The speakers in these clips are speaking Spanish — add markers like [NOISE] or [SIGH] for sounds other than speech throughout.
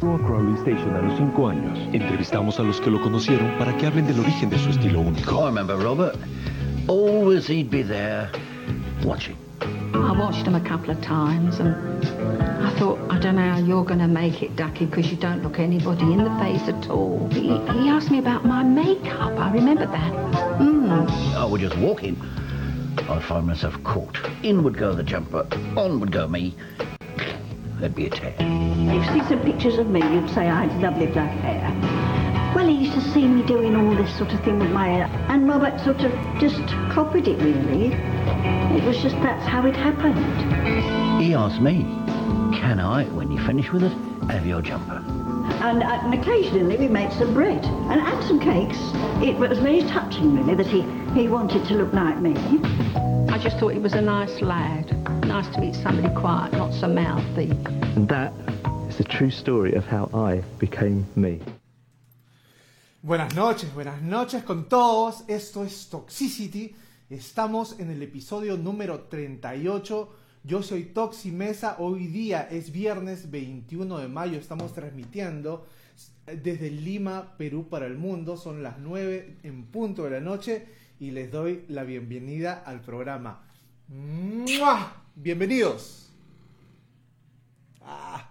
Crowley Station a los 5 años. Entrevistamos a los que lo conocieron para que hablen del origen de su estilo único. I remember Robert. Always he'd be there watching. I watched him a couple of times and I thought, I don't know how you're going to make it, Ducky, because you don't look anybody in the face at all. He, he asked me about my makeup. I remember that. Mm. I would just walk in. I'd find myself caught. In would go the jumper, on would go me. There'd be a tear. If you see some pictures of me, you'd say I had lovely black hair. Well, he used to see me doing all this sort of thing with my hair, and Robert sort of just copied it, really. It was just that's how it happened. He asked me, can I, when you finish with it, have your jumper? And, uh, and occasionally we made some bread and had some cakes. It was very touching, really, that he, he wanted to look like me. I just thought he was a nice lad. Nice to meet somebody quiet, not so mouthy. And that is the true story of how I became me. Buenas noches, buenas noches con todos. Esto es Toxicity. Estamos en el episodio número 38. Yo soy Toxi Mesa. Hoy día es viernes 21 de mayo. Estamos transmitiendo desde Lima, Perú para el mundo. Son las 9 en punto de la noche y les doy la bienvenida al programa. ¡Mua! Bienvenidos. Ah.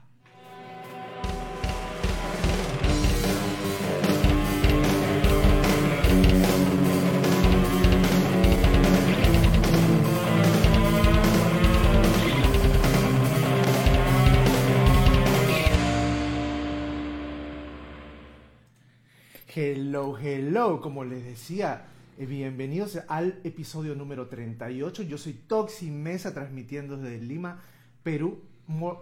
Hello, hello, como les decía, bienvenidos al episodio número 38. Yo soy Toxi Mesa transmitiendo desde Lima, Perú,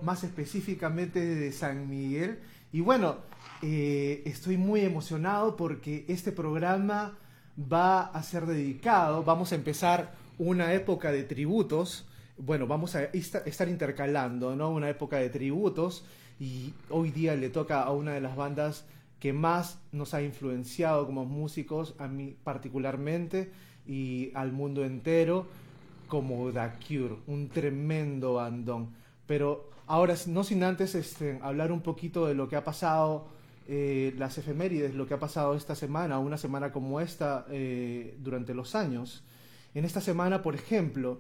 más específicamente desde San Miguel. Y bueno, eh, estoy muy emocionado porque este programa va a ser dedicado, vamos a empezar una época de tributos. Bueno, vamos a esta- estar intercalando, ¿no? Una época de tributos y hoy día le toca a una de las bandas que más nos ha influenciado como músicos, a mí particularmente, y al mundo entero, como The Cure, un tremendo bandón. Pero ahora, no sin antes este, hablar un poquito de lo que ha pasado, eh, las efemérides, lo que ha pasado esta semana, una semana como esta, eh, durante los años. En esta semana, por ejemplo,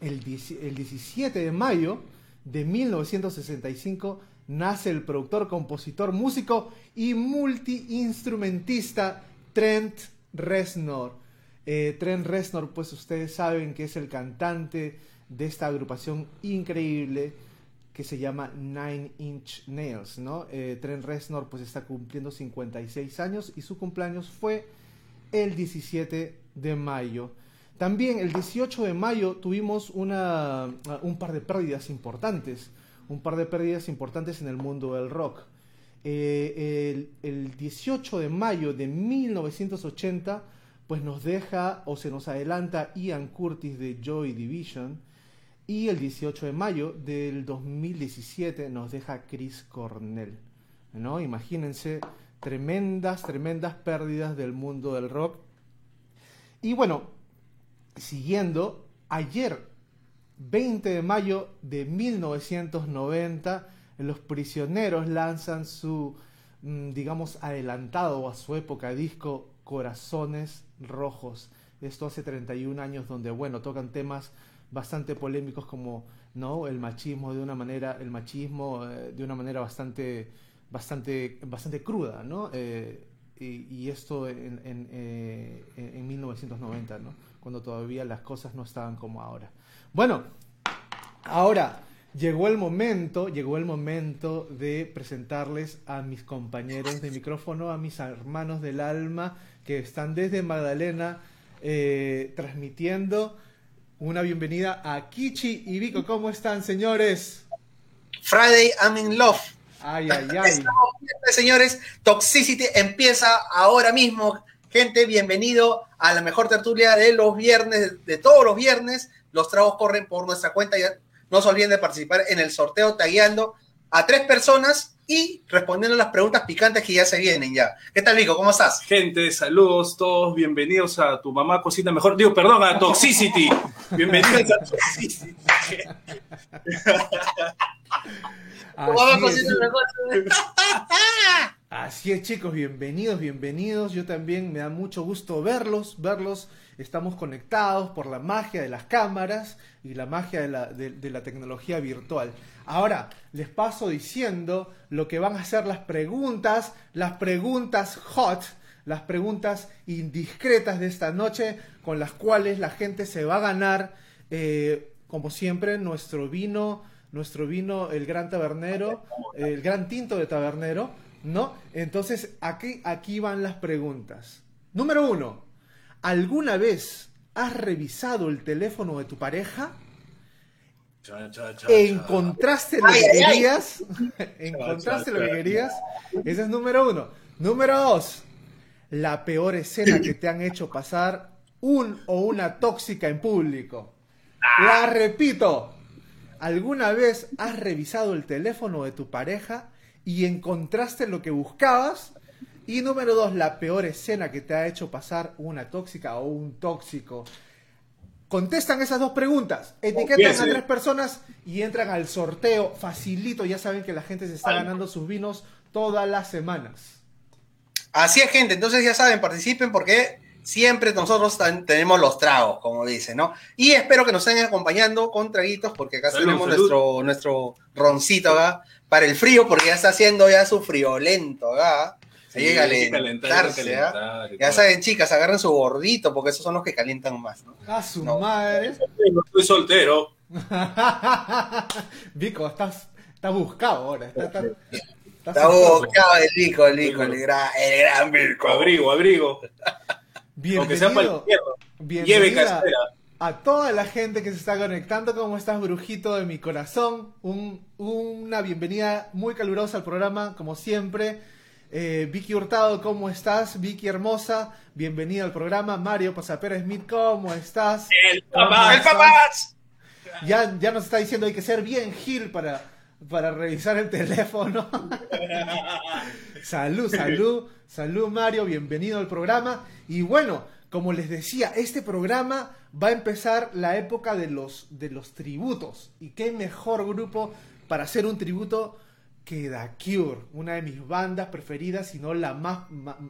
el, 10 el 17 de mayo de 1965 nace el productor, compositor, músico y multiinstrumentista Trent Reznor. Eh, Trent Reznor, pues ustedes saben que es el cantante de esta agrupación increíble que se llama Nine Inch Nails, ¿no? Eh, Trent Reznor pues está cumpliendo 56 años y su cumpleaños fue el 17 de mayo. También el 18 de mayo tuvimos una, un par de pérdidas importantes, un par de pérdidas importantes en el mundo del rock. Eh, el, el 18 de mayo de 1980 pues nos deja o se nos adelanta Ian Curtis de Joy Division y el 18 de mayo del 2017 nos deja Chris Cornell. ¿no? Imagínense tremendas, tremendas pérdidas del mundo del rock. Y bueno, siguiendo, ayer, 20 de mayo de 1990, los prisioneros lanzan su, mm, digamos, adelantado a su época disco Corazones Rojos. Esto hace 31 años donde, bueno, tocan temas bastante polémicos como, ¿no? El machismo de una manera, el machismo eh, de una manera bastante, bastante, bastante cruda, ¿no? Eh, y, esto en, en, eh, en 1990, ¿no? Cuando todavía las cosas no estaban como ahora. Bueno, ahora llegó el momento, llegó el momento de presentarles a mis compañeros de micrófono, a mis hermanos del alma que están desde Magdalena eh, transmitiendo una bienvenida a Kichi y Vico. ¿Cómo están, señores? Friday I'm in love. Ay, ay, ay. Estamos señores, Toxicity empieza ahora mismo. Gente, bienvenido a la mejor tertulia de los viernes, de todos los viernes. Los tragos corren por nuestra cuenta. Ya no se olviden de participar en el sorteo tagueando a tres personas y respondiendo las preguntas picantes que ya se vienen ya. ¿Qué tal, Vico? ¿Cómo estás? Gente, saludos todos, bienvenidos a tu mamá cocina mejor. Digo, perdón, a Toxicity. Bienvenidos a Toxicity. [LAUGHS] Mamá Así cocina mejor. [LAUGHS] Así es, chicos, bienvenidos, bienvenidos. Yo también me da mucho gusto verlos, verlos. Estamos conectados por la magia de las cámaras y la magia de la, de- la tecnología virtual. Ahora, les paso diciendo lo que van a ser las preguntas, las preguntas hot, las preguntas indiscretas de esta noche, con las cuales la gente se va a ganar, eh, como siempre, nuestro vino, nuestro vino, el Gran Tabernero, el Gran Tinto de Tabernero, ¿no? Entonces, aquí, aquí van las preguntas. Número uno, ¿alguna vez has revisado el teléfono de tu pareja? Cha, cha, cha, cha. ¿Encontraste lo Ay, que ay, ay. querías? [LAUGHS] [LAUGHS] ¿Encontraste lo que querías? Ese es número uno. Número dos, la peor escena que te han hecho pasar un o una tóxica en público. La repito. ¿Alguna vez has revisado el teléfono de tu pareja y encontraste lo que buscabas? Y número dos, la peor escena que te ha hecho pasar una tóxica o un tóxico. Contestan esas dos preguntas, etiquetan a tres personas y entran al sorteo facilito. Ya saben que la gente se está ganando sus vinos todas las semanas. Así es, gente. Entonces ya saben, participen porque siempre nosotros tenemos los tragos, como dicen, ¿no? Y espero que nos estén acompañando con traguitos porque acá Salud, tenemos salud. nuestro, nuestro roncito acá para el frío porque ya está haciendo ya su friolento acá. Se Sí, llega a calentarse, ¿ah? calentar Ya saben, chicas, agarren su gordito porque esos son los que calientan más, ¿no? A su No. madre. No estoy soltero. [LAUGHS] Vico, estás, estás buscado ahora. Está, está- estás Está buscado. el Vico, el Vico, el gran, el gran Vico. Abrigo, abrigo. Aunque sea para el Bienvenido. Lleve casera. A toda la gente que se está conectando. ¿Cómo estás, brujito de mi corazón? Un- una bienvenida muy calurosa al programa, como siempre. Eh, Vicky Hurtado, ¿cómo estás? Vicky hermosa, bienvenida al programa. Mario Pasapera Smith, ¿cómo estás? El ¿Cómo papá. ¡El papás! Ya, ya nos está diciendo hay que ser bien gil para, para revisar el teléfono. [LAUGHS] salud, salud, salud Mario, bienvenido al programa. Y bueno, como les decía, este programa va a empezar la época de los, de los tributos. Y qué mejor grupo para hacer un tributo que The una de mis bandas preferidas, si no la, más,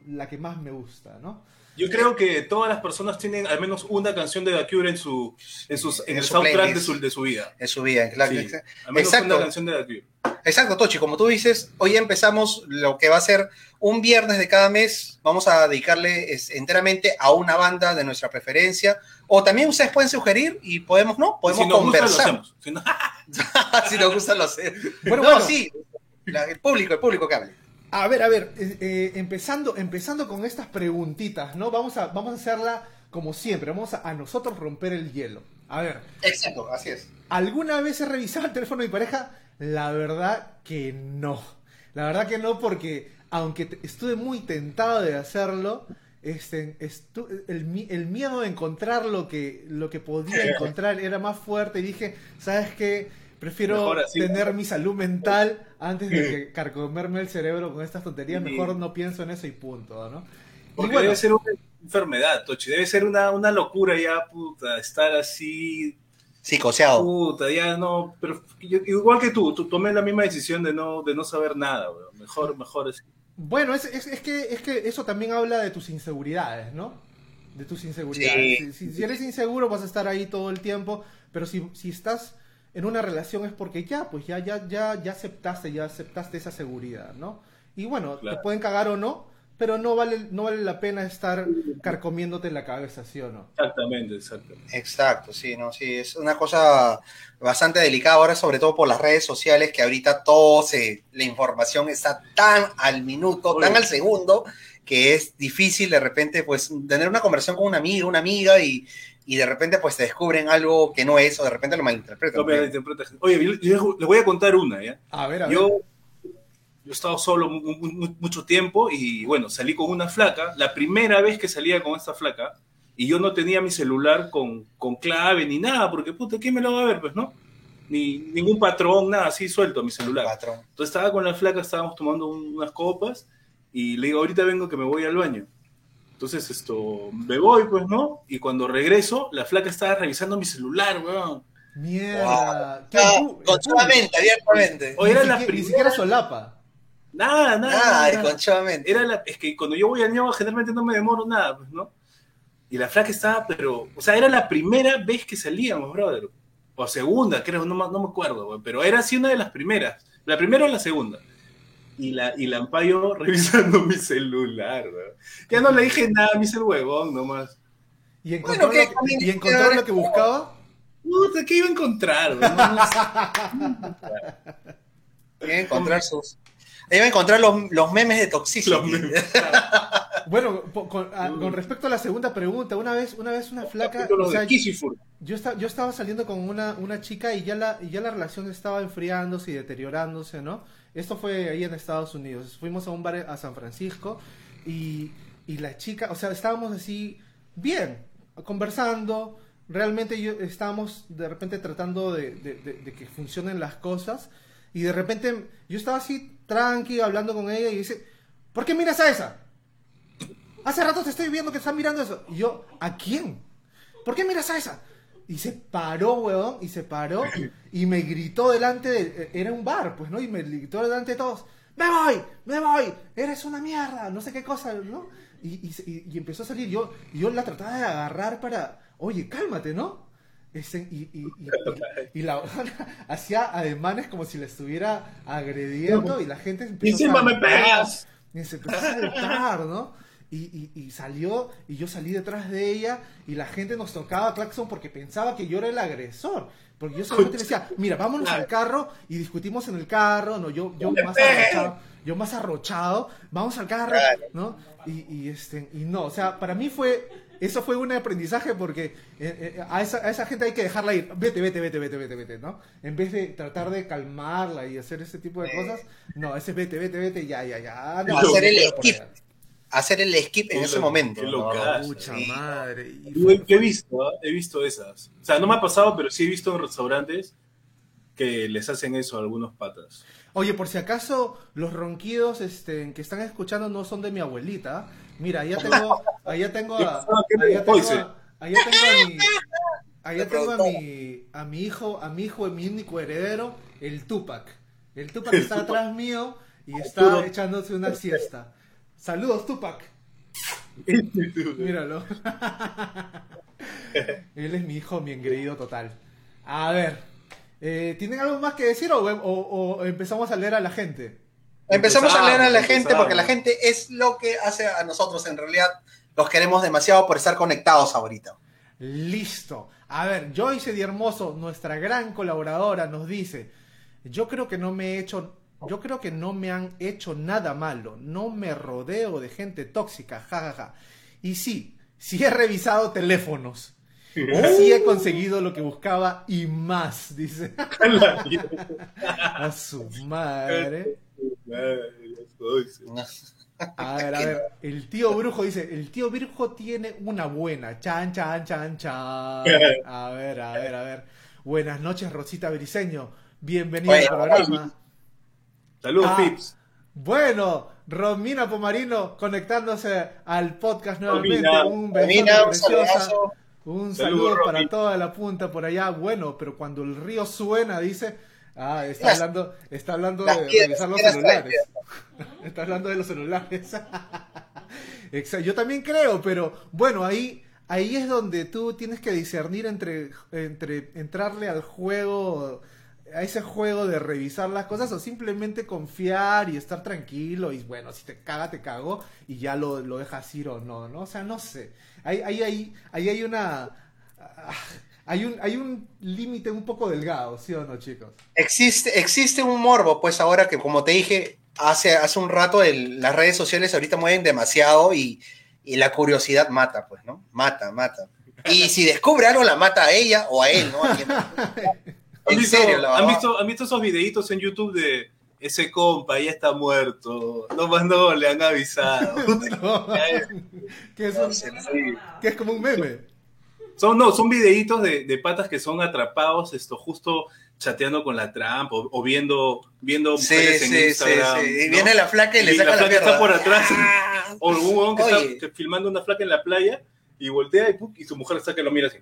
la que más me gusta, ¿no? Yo creo que todas las personas tienen al menos una canción de The Cure en su, en sus, en En el su soundtrack de su, de su vida. En su vida, claro. Sí, al menos Exacto. una canción de The Cure. Exacto, Tochi, como tú dices, hoy empezamos lo que va a ser un viernes de cada mes. Vamos a dedicarle es, enteramente a una banda de nuestra preferencia. O también ustedes pueden sugerir y podemos, ¿no? Podemos si nos gusta, lo conversar. hacemos. Si no- [LAUGHS] si nos gusta, lo hacemos. [LAUGHS] Bueno, no, bueno. sí. La- el público, el público que hable. A ver, a ver, eh, eh, empezando, empezando con estas preguntitas, ¿no? Vamos a, vamos a hacerla como siempre, vamos a, a nosotros romper el hielo. A ver, Exacto, así es. ¿alguna vez he revisado el teléfono de mi pareja? La verdad que no. La verdad que no, porque aunque estuve muy tentado de hacerlo, este, estu- el, el miedo de encontrar lo que, lo que podía [LAUGHS] encontrar era más fuerte y dije, ¿sabes qué? Prefiero así. tener mi salud mental antes de que carcomerme el cerebro con estas tonterías. Sí. Mejor no pienso en eso y punto, ¿no? Y Porque bueno, debe ser una enfermedad, Tochi. Debe ser una, una locura ya, puta, estar así, Psicoseado. puta, ya no. Pero yo- igual que tú, tú tomé la misma decisión de no, de no saber nada, weón. Mejor, mejor así. Bueno, es, es- es que, es que eso también habla de tus inseguridades, ¿no? De tus inseguridades. Sí. Si, si- si eres inseguro vas a estar ahí todo el tiempo, pero si, si estás en una relación es porque ya, pues ya, ya, ya, ya aceptaste, ya aceptaste esa seguridad, ¿no? Y bueno, Claro. te pueden cagar o no, pero no vale, no vale la pena estar carcomiéndote la cabeza, ¿sí o no? Exactamente, exactamente. Exacto, sí, no, sí, es una cosa bastante delicada ahora, sobre todo por las redes sociales, que ahorita todo se, la información está tan al minuto, tan al segundo, que es difícil de repente, pues, tener una conversación con una amiga, una amiga, y, y de repente, pues, te descubren algo que no es, o de repente lo malinterpretan. No me interpretas. Oye, yo, yo les voy a contar una, ¿ya? A ver, a ver. Yo, yo he estado solo mu- mu- mu- mucho tiempo y bueno, salí con una flaca, la primera vez que salía con esta flaca, y yo no tenía mi celular con, con clave ni nada, porque puta, ¿quién me lo va a ver? Pues no, ni ningún patrón, nada, así suelto mi celular. Patrón. Entonces estaba con la flaca, estábamos tomando un- unas copas y le digo, ahorita vengo que me voy al baño. Entonces esto, me voy, pues, ¿no? Y cuando regreso, la flaca estaba revisando mi celular, weón. Mierda. ¿Qué? Ah, conchuamente, abiertamente. O era ni, la siquiera, ni primera. siquiera solapa. Nada, nada. Ah, nada. conchuamente. Era la, es que cuando yo voy al ñoba generalmente no me demoro nada, pues, ¿no? Y la flaca estaba, pero, o sea, era la primera vez que salíamos, brother. O segunda, creo, no, me- no me acuerdo, pero era así una de las primeras. La primera o la segunda. Y la, y la ampayo [LAUGHS] revisando mi celular, güey. Ya no le dije nada a mi cel huevón nomás. Y encontró, Bueno, ¿qué? lo, que, y encontró lo que buscaba. Puta, ¿qué iba a encontrar? No, no. Iba a encontrar sus. Iba a encontrar los, los memes de [LAUGHS] Toxicity. Los memes. Bueno, con, a- con respecto a la segunda pregunta, una vez, una vez una flaca, o sea, yo, yo estaba saliendo con una, una chica y ya, la, y ya la relación estaba enfriándose y deteriorándose, ¿no? Esto fue ahí en Estados Unidos. Fuimos a un bar a San Francisco y, y la chica, o sea, estábamos así bien, conversando. Realmente yo estábamos de repente tratando de, de- de- de que funcionen las cosas y de repente yo estaba así tranqui hablando con ella y dice, ¿por qué miras a esa? Hace rato te estoy viendo que estás mirando eso. Y yo, ¿a quién? ¿Por qué miras a esa? Y se paró, weón, y se paró y me gritó delante de... Era un bar, pues, ¿no? Y me gritó delante de todos, ¡me voy! ¡me voy! ¡Eres una mierda! No sé qué cosa, ¿no? Y, y, y- y empezó a salir. Yo, y yo la trataba de agarrar para... Oye, cálmate, ¿no? Este, y, y, y- y- y la [LAUGHS] hacía ademanes como si la estuviera agrediendo y la gente Y empezó encima a me pegas. Y se empezó a saltar, ¿no? Y, y- y salió, y yo salí detrás de ella, y la gente nos tocaba claxon porque pensaba que yo era el agresor. Porque yo solamente le decía, mira, vámonos al carro y discutimos en el carro, no, yo, yo más arrochado, yo más arrochado, vamos al carro, ¿no? Y, y, este, y no, o sea, para mí fue, eso fue un aprendizaje porque eh, eh, a, esa, a esa gente hay que dejarla ir, vete, vete, vete, vete, vete, vete, ¿no? En vez de tratar de calmarla y hacer ese tipo de cosas, no, ese vete, vete, vete, ya, ya, ya. No, Hacer el skip. Hacer el skip en Qué ese lo- momento. qué ¿no? locazo. Pucha Sí. madre. Yo, yo he visto, ¿ah? he visto esas. O sea, no me ha pasado, pero sí he visto en restaurantes que les hacen eso a algunos patas. Oye, por si acaso los ronquidos este, que están escuchando no son de mi abuelita. Mira, allá tengo, allá tengo a, [LAUGHS] ¿Qué allá tengo a, allá tengo a mi, allá tengo a mi, a mi hijo, a mi hijo, mi único heredero, el Tupac. El Tupac está atrás mío y está echándose una siesta. Saludos, Tupac. [LAUGHS] Míralo. [LAUGHS] Él es mi hijo, mi engreído total. A ver, eh, ¿tienen algo más que decir o, o- o empezamos a leer a la gente? Empezamos a leer a la Empezamos, gente porque la gente es lo que hace a nosotros. En realidad, los queremos demasiado por estar conectados ahorita. Listo. A ver, Joyce Di Hermoso, nuestra gran colaboradora, nos dice: Yo creo que no me he hecho. Yo creo que no me han hecho nada malo. No me rodeo de gente tóxica. jajaja Y sí, sí he revisado teléfonos. Sí he conseguido lo que buscaba y más, dice. [LAUGHS] A su madre. A ver, a [LAUGHS] ver. El tío Brujo dice, el tío Brujo tiene una buena. Chan, chan, chan, chan. [LAUGHS] A ver, a ver, a ver. Buenas noches, Rosita Briseño. Bienvenido al programa. Saludos, Ah, Pips. Bueno, Romina Pomarino conectándose al podcast nuevamente. Romina, un beso Romina, un saludazo. Un Saludos, saludo para Romy. toda la punta por allá. Bueno, pero cuando el río suena, dice. Ah, está Las- hablando, está hablando de piedras, revisar los celulares. [LAUGHS] Está hablando de los celulares. [LAUGHS] Yo también creo, pero bueno, ahí, ahí es donde tú tienes que discernir entre, entre entrarle al juego, a ese juego de revisar las cosas o simplemente confiar y estar tranquilo y bueno, si te caga, te cago y ya lo, lo dejas ir o no, ¿no? O sea, no sé. Ahí, ahí, ahí, ahí hay una... ah, Hay un, hay un límite un poco delgado, ¿sí o no, chicos? Existe, existe un morbo, pues ahora que, como te dije hace, hace un rato, el- las redes sociales ahorita mueven demasiado y, y la curiosidad mata, pues, ¿no? Mata, mata. Y si descubre algo, la mata a ella o a él, ¿no? A quien- ¿Han [LAUGHS] En visto, serio, la ¿han, visto, ¿Han visto esos videitos en YouTube de ese compa ya está muerto? No más no le han avisado. [LAUGHS] [LAUGHS] que, es un- que es como un meme. Son, no, son videitos de, de patas que son atrapados esto justo chateando con la trampa o, o viendo, viendo Sí, mujeres en sí, sí, Instagram. sí. Y ¿no? viene la flaca y le saca la la, flaca está por atrás. Ah. [LAUGHS] O un huevón que Oye. está filmando una flaca en la playa y voltea y, y su mujer saca y lo mira así.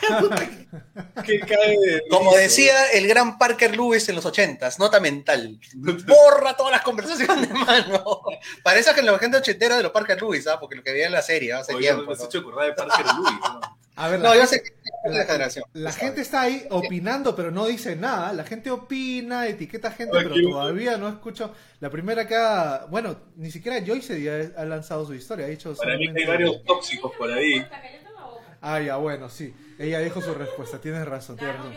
[LAUGHS] Que cae de Como decía el gran Parker Lewis en los ochentas, nota mental. [LAUGHS] Borra todas las conversaciones, [LAUGHS] mano. Parece que la gente ochentera de los Parker Lewis, ¿ah? Porque lo que veía en la serie hace Oye, tiempo. me has ¿no? hecho acordar de Parker Lewis. ¿no? A ver, No, la, yo sé que es la generación. la gente está ahí opinando, pero no dice nada. La gente opina, etiqueta gente, pero todavía no escucho. La primera que ha. Bueno, ni siquiera Joyce ha, lanzado su historia. Ha dicho Para mí que hay varios tóxicos por ahí. Ah, ya, bueno, sí. Ella dijo su respuesta. Tienes razón, tienes razón.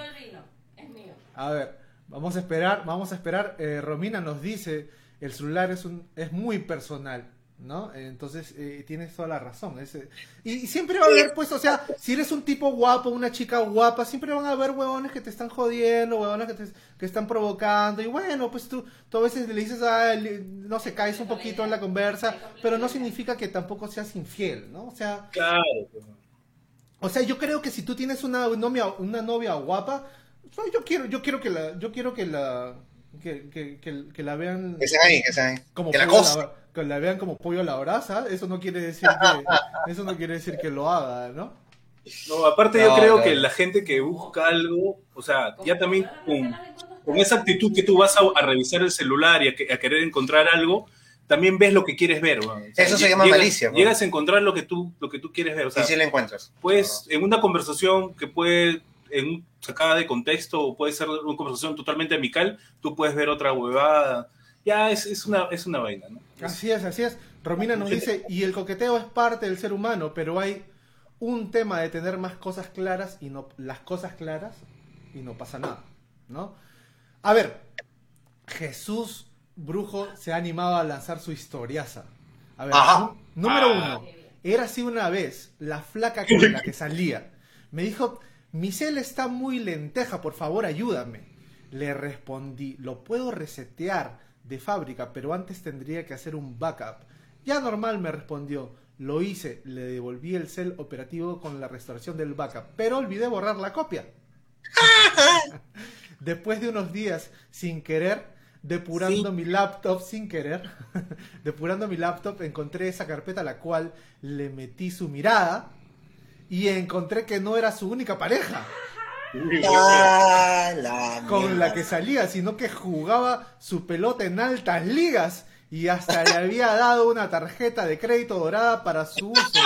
A ver, vamos a esperar, vamos a esperar. Eh, Romina nos dice, el celular es un es muy personal, ¿no? Entonces eh, tienes toda la razón. es, eh, y, y siempre va a haber, pues, o sea, si eres un tipo guapo, una chica guapa, siempre van a haber huevones que te están jodiendo, huevones que te que están provocando. Y bueno, pues tú, tú a veces le dices, ah, le- no sé, caes un poquito en la conversa, pero no significa que tampoco seas infiel, ¿no? O sea, Claro. O sea, yo creo que si tú tienes una novia, una novia guapa, yo quiero, yo quiero que la, yo quiero que la, que, que, que, que la vean Que sean ahí, que sean ahí. como que la pollo a cosa. la, que la vean como pollo a la brasa. Eso no quiere decir que, [LAUGHS] eso no quiere decir que lo haga, ¿no? No, aparte yo creo no. que la gente que busca algo, o sea, ya también con, con esa actitud que tú vas a, a revisar el celular y a, que- a querer encontrar algo, también ves lo que quieres ver. weón. O sea, Eso se llama llegas- malicia. Llegas a encontrar lo que tú, lo que tú quieres ver. O sea, Sí, sí la encuentras. pues en una conversación que puede, en sacada de contexto, o puede ser una conversación totalmente amical, tú puedes ver otra huevada. Ya es, es, una, es una vaina, ¿no? Así es, así es. Romina nos dice, y el coqueteo es parte del ser humano, pero hay un tema de tener más cosas claras y no las cosas claras y no pasa nada, ¿no? A ver, Jesús Brujo se ha animado a lanzar su historiaza. A ver, Ajá. número uno, era así una vez la flaca con la que salía. Me dijo, mi cel está muy lenteja, por favor ayúdame. Le respondí, lo puedo resetear de fábrica, pero antes tendría que hacer un backup. Ya normal me respondió, lo hice, le devolví el cel operativo con la restauración del backup, pero olvidé borrar la copia. [LAUGHS] Después de unos días sin querer, depurando mi laptop sin querer, [LAUGHS] depurando mi laptop, encontré esa carpeta a la cual le metí su mirada y encontré que no era su única pareja. Ah, la con la que salía, sino que jugaba su pelota en altas ligas y hasta le había dado una tarjeta de crédito dorada para su uso.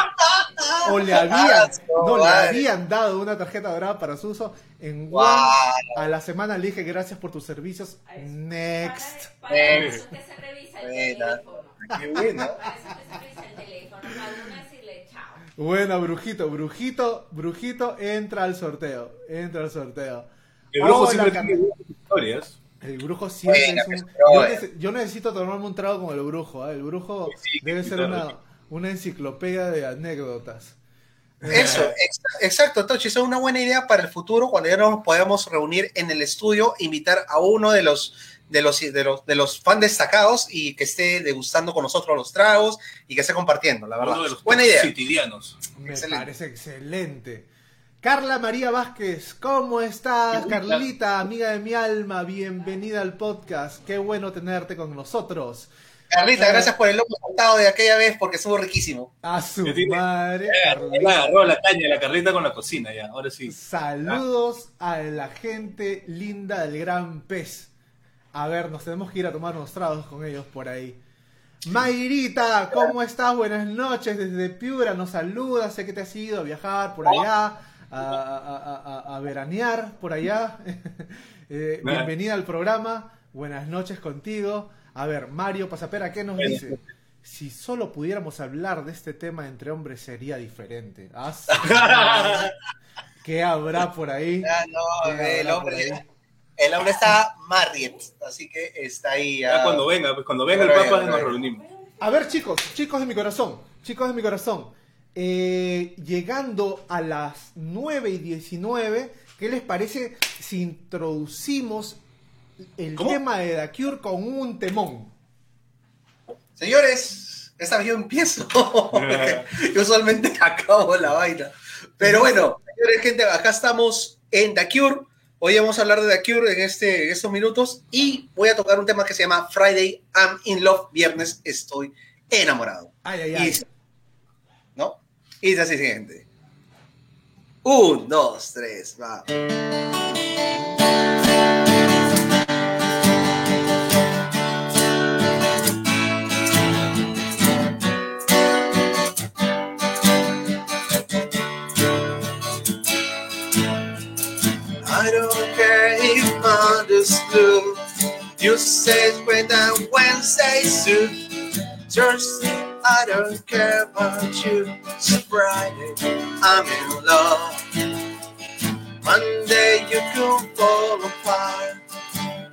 O le [LAUGHS] habían, no, le habían dado una tarjeta dorada para su uso en. One. A la semana le dije gracias por tus servicios. Next. Para, eso usted se revisa el buena. teléfono. Qué buena. [LAUGHS] Para eso usted se revisa el teléfono. Para uno decirle chao. Bueno, brujito, brujito, brujito, entra al sorteo. Entra al sorteo. El brujo Hola, siempre tiene historias. El brujo siempre Buena, es un... Yo, necesito tomarme un trago con el brujo. ¿eh? El brujo Sí, debe ser claro. una, una enciclopedia de anécdotas. Eso, ex- exacto, Tochi, eso es una buena idea para el futuro cuando ya nos podamos reunir en el estudio, invitar a uno de los de los de los de los fans destacados y que esté degustando con nosotros los tragos y que esté compartiendo, la verdad. Uno de los buena idea. cotidianos. Me Excelente. parece excelente. Carla María Vázquez, ¿cómo estás? Carlita, amiga de mi alma, bienvenida al podcast. Qué bueno tenerte con nosotros. Carlita, Eh. gracias por el loco saltado de aquella vez porque estuvo riquísimo. A su madre, Ya Carlita. agarró la caña, la carlita con la cocina, ya, ahora sí. Saludos a la gente linda del Gran Pez. A ver, nos tenemos que ir a tomar unos tragos con ellos por ahí. Mayrita, ¿cómo estás? Buenas noches desde Piura, nos saluda, sé que te has ido a viajar por allá, a, a- a- a- a veranear por allá. [LAUGHS] Eh, bienvenida al programa, buenas noches contigo. A ver, Mario Pasapera, ¿qué nos dice? Si solo pudiéramos hablar de este tema entre hombres sería diferente. Ah, [LAUGHS] ¿Qué habrá por ahí? Ah, no, ¿Qué el hombre, ahí? el hombre está married, así que está ahí. Ya ah, cuando venga, pues cuando venga el Papa nos reunimos. A ver, chicos, chicos de mi corazón, chicos de mi corazón. eh, llegando a las 9 y 19, ¿qué les parece si introducimos el ¿Cómo? tema de The Cure con un temón? Señores, esta vez yo empiezo. [LAUGHS] [LAUGHS] yo usualmente acabo la vaina. Pero bueno, señores, gente, acá estamos en The Cure. Hoy vamos a hablar de The Cure en, este, en estos minutos y voy a tocar un tema que se llama Friday I'm in Love. Viernes estoy enamorado. Ay, ay, ay. Y, ¿No? Y es así, gente. Un, dos, tres, va. Say when on Wednesday suit. Thursday, I don't care about you. It's Friday, I'm in love. Monday, you could fall apart.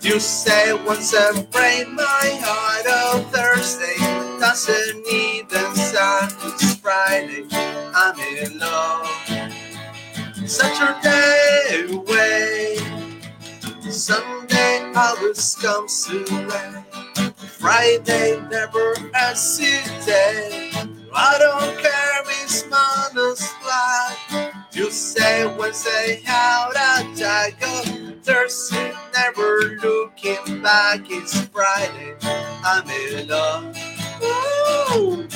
You say once I break my heart. Oh, Thursday doesn't even start. It's Friday, I'm in love. Saturday away. Sunday always comes too late. Friday never ends day. I don't care if minus flat. You say Wednesday that I go. Thursday never looking back. It's Friday. I'm in love. Woo!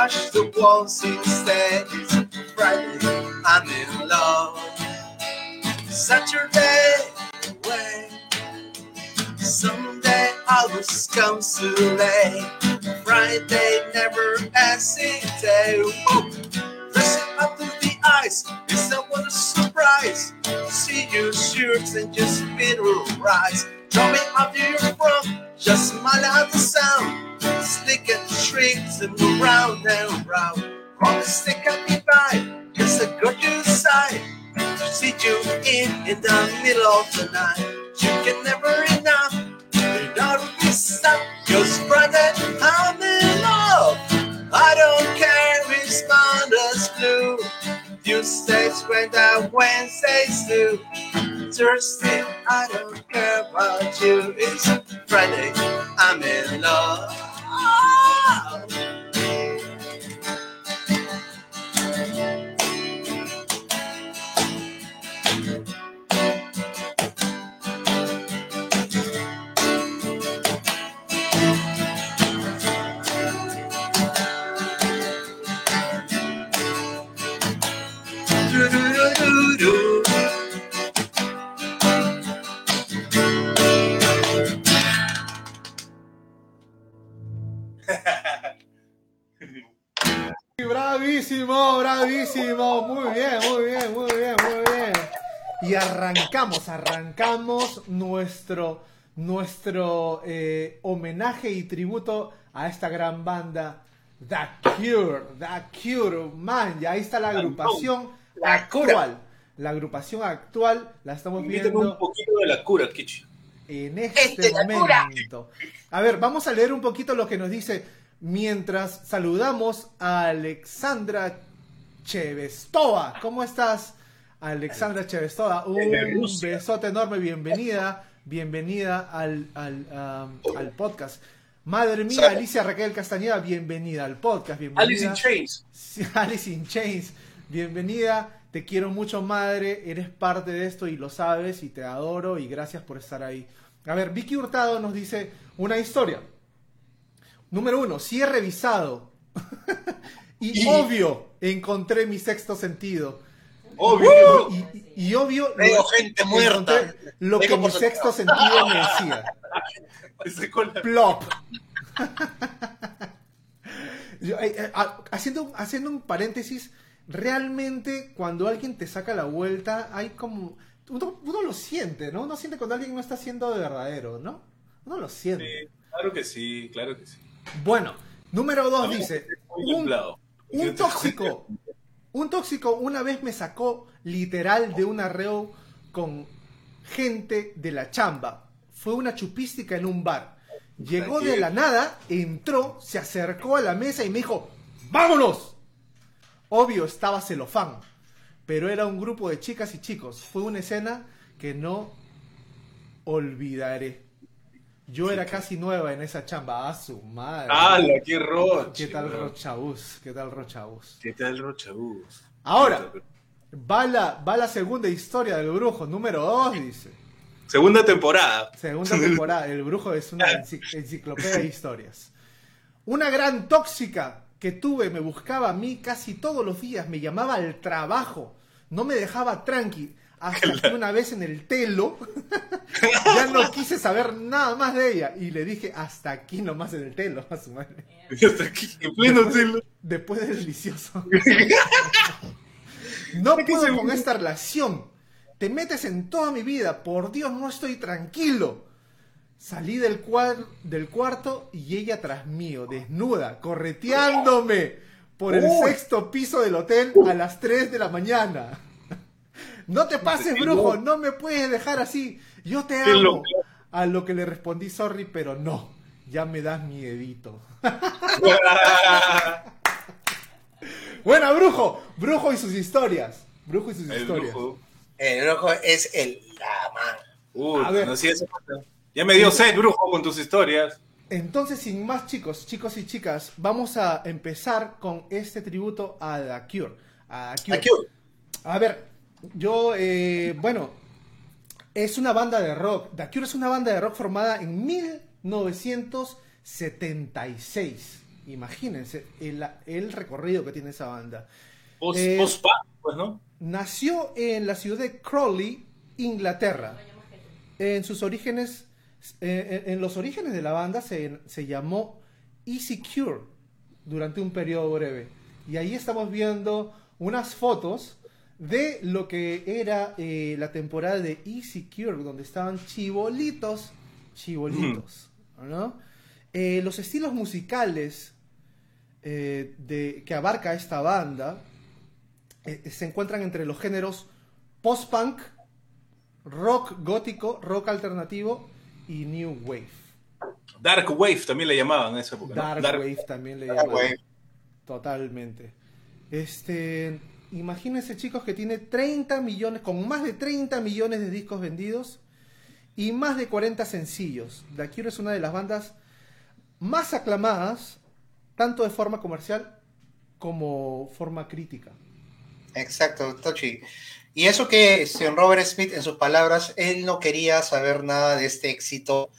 Wash the walls instead. Friday I'm in love. Saturday away. Sunday always comes too late. Friday never ends day. Dressing up to the eyes, is that what a surprise? See your shirts and just mineral rise. Tell me after you're from, just smile at the sound. Stick the strings and round and round. Promise stick me by, it's a gorgeous sight. See you in in the middle of the night. You can never enough without me stop. Cause Friday I'm in love. I don't care if it's blue. Tuesdays when the Wednesdays do. Thursday, I don't care about you. It's Friday, I'm in love. Bravísimo, bravísimo. Muy bien, muy bien, muy bien, muy bien. Y arrancamos, arrancamos nuestro, nuestro eh, homenaje y tributo a esta gran banda, The Cure. The Cure, man, y ahí está la agrupación La actual. La agrupación actual la estamos Invítame viendo un poquito de la cura, Kichi. en este Este, momento. A ver, vamos a leer un poquito lo que nos dice mientras saludamos a Alexandra Chevestova. ¿Cómo estás, Alexandra Chevestova? Un besote enorme, bienvenida, bienvenida al, al, um, al podcast. Madre mía. Alicia Raquel Castañeda, bienvenida al podcast, bienvenida. Alice in Chains. Alice in Chains, bienvenida. Te quiero mucho, madre. Eres parte de esto y lo sabes y te adoro y gracias por estar ahí. A ver, Vicky Hurtado nos dice una historia. Número uno, sí he revisado. [LAUGHS] y, Y- obvio, encontré mi sexto sentido. Obvio. Y, y- y obvio, Veo lo- gente muerta. Lo que mi sexto sentido me decía. [LAUGHS] Plop. [LAUGHS] Yo, eh, eh, haciendo, haciendo un paréntesis, realmente cuando alguien te saca la vuelta, hay como... Uno, uno lo siente, ¿no? Uno siente cuando alguien no está siendo de verdadero, ¿no? Uno lo siente. Sí, claro que sí, claro que sí. Bueno, número dos dice... un tóxico. Un tóxico una vez me sacó literal de un arreo con gente de la chamba. Fue una chupística en un bar. Llegó de la nada, entró, se acercó a la mesa y me dijo, ¡vámonos! Obvio, estaba celofán, pero era un grupo de chicas y chicos. Fue una escena que no olvidaré. Yo era casi nueva en esa chamba. ¡Ah, su madre! ¡Hala, qué roche! ¿Qué tal. Rochabús? ¿Qué tal Rochabús? ¿Qué tal Rochabús? Ahora, va la, va la segunda historia del brujo, número 2, dice. Segunda temporada. Segunda temporada. El brujo es una [LAUGHS] enci- enciclopedia de historias. Una gran tóxica que tuve me buscaba a mí casi todos los días, me llamaba al trabajo, no me dejaba tranqui. Hasta [LAUGHS] que una vez en el telo [LAUGHS] ya no quise saber nada más de ella y le dije hasta aquí nomás en el telo a su madre. [LAUGHS] Hasta aquí, en pleno telo. Después del delicioso. No puedo con esta relación. Te metes en toda mi vida. Por Dios, no estoy tranquilo. Salí del, cuar- del cuarto y ella tras mío, desnuda, correteándome por el sexto piso del hotel a las 3 de la mañana. No te pases, brujo, no me puedes dejar así. Yo te amo. A lo que le respondí, sorry, pero no. Ya me das miedito. [LAUGHS] Buena, brujo. Brujo y sus historias. Brujo y sus El historias. brujo. El brujo es el la man. Uy, A ver. parte. Ya me dio sed, brujo, con tus historias. Entonces, sin más chicos, chicos y chicas, vamos a empezar con este tributo a The Cure. A The Cure. A Cure. A ver, yo, eh, bueno, es una banda de rock. The Cure es una banda de rock formada en 1976. Imagínense el, el recorrido que tiene esa banda. Post, Eh, pues, ¿no? Nació en la ciudad de Crawley, Inglaterra. En sus orígenes, eh, en en los orígenes de la banda se, se llamó Easy Cure durante un periodo breve. Y ahí estamos viendo unas fotos de lo que era eh, la temporada de Easy Cure, donde estaban chibolitos, chibolitos, ¿no? Eh, los estilos musicales eh, de, que abarca esta banda eh, se encuentran entre los géneros post-punk, rock gótico, rock alternativo y new wave. Dark Wave también le llamaban en esa época. ¿no? Dark, wave también le Dark llaman. wave. Totalmente. Este, imagínense chicos que tiene 30 millones, con más de 30 millones de discos vendidos y más de 40 sencillos. The Cure es una de las bandas más aclamadas, tanto de forma comercial como forma crítica. Exacto, Tochi. Y eso que señor Robert Smith, en sus palabras, él no quería saber nada de este éxito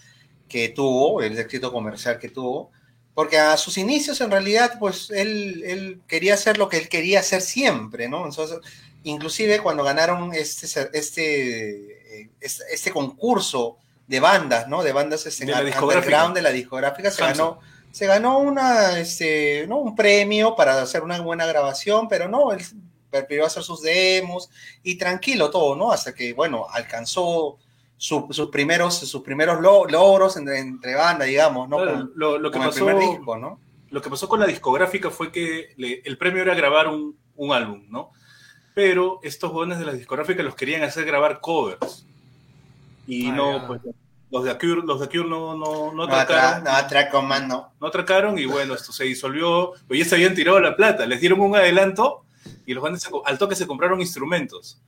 que tuvo, el éxito comercial que tuvo, porque a sus inicios en realidad, pues él, él quería hacer lo que él quería hacer siempre, ¿no? Entonces, inclusive cuando ganaron este, este, eh, este, concurso de bandas, ¿no? De bandas este, De la underground de la discográfica, se Samsung. ganó, se ganó una, este, ¿no? un premio para hacer una buena grabación, pero no, él prefirió hacer sus demos y tranquilo todo, ¿no? Hasta que, bueno, alcanzó su- sus primeros, sus primeros lo- logros entre, entre banda, digamos, ¿no? Claro, Con- lo, lo que con el pasó, primer disco, ¿no? lo que pasó con la discográfica fue que le- el premio era grabar un, un álbum, ¿no? Pero estos jóvenes de la discográfica los querían hacer grabar covers. Y Ah, no, ya. pues, los de Acure, los de Acure no, no, no No, atra- atracaron. no atracó más, no. no atracaron y bueno, esto se disolvió, pero ya se habían tirado la plata, les dieron un adelanto y los co- al toque se compraron instrumentos.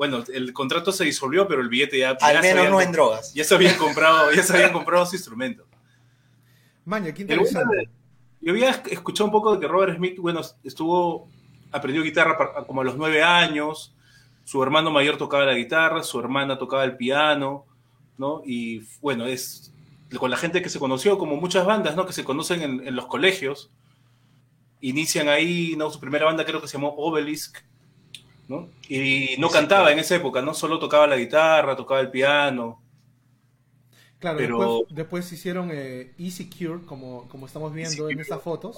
Bueno, el contrato se disolvió, pero el billete ya, Al menos habían- no en drogas. ya se habían comprado, ya se habían comprado su instrumento. Maña, qué interesante. de- Yo había escuchado un poco de que Robert Smith, bueno, estuvo, aprendió guitarra como a los nueve años, su hermano mayor tocaba la guitarra, su hermana tocaba el piano, ¿no? Y bueno, es con la gente que se conoció, como muchas bandas, ¿no? Que se conocen en, en los colegios, inician ahí, ¿no? Su primera banda creo que se llamó Obelisk, ¿no? Y no Sí, cantaba en esa época, ¿no? Solo tocaba la guitarra, tocaba el piano. Claro, Pero- después, después hicieron eh, Easy Cure, como, como estamos viendo Easy en Cure. estas fotos.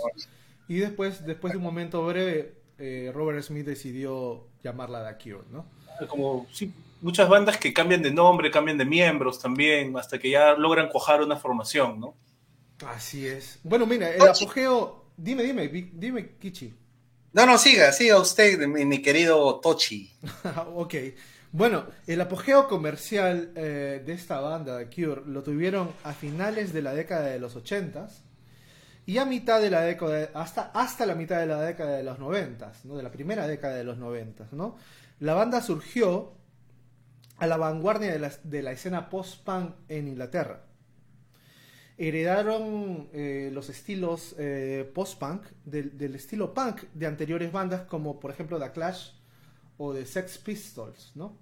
Y después, después de un momento breve, eh, Robert Smith decidió llamarla The Cure, ¿no? como sí, muchas bandas que cambian de nombre, cambian de miembros también, hasta que ya logran cuajar una formación, ¿no? Así es. Bueno, mira, el apogeo... Dime, dime, dime, Kichi. No, no, siga, siga usted, mi, querido Tochi. [LAUGHS] ok. Bueno, el apogeo comercial eh, de esta banda, The Cure, lo tuvieron a finales de la década de los 80 y a mitad de la década, hasta, hasta la mitad de la década de los 90, ¿no? de la primera década de los 90. ¿no? La banda surgió a la vanguardia de la, de la escena post-punk en Inglaterra. Heredaron eh, los estilos eh, post-punk del, del estilo punk de anteriores bandas como por ejemplo The Clash o The Sex Pistols, ¿no?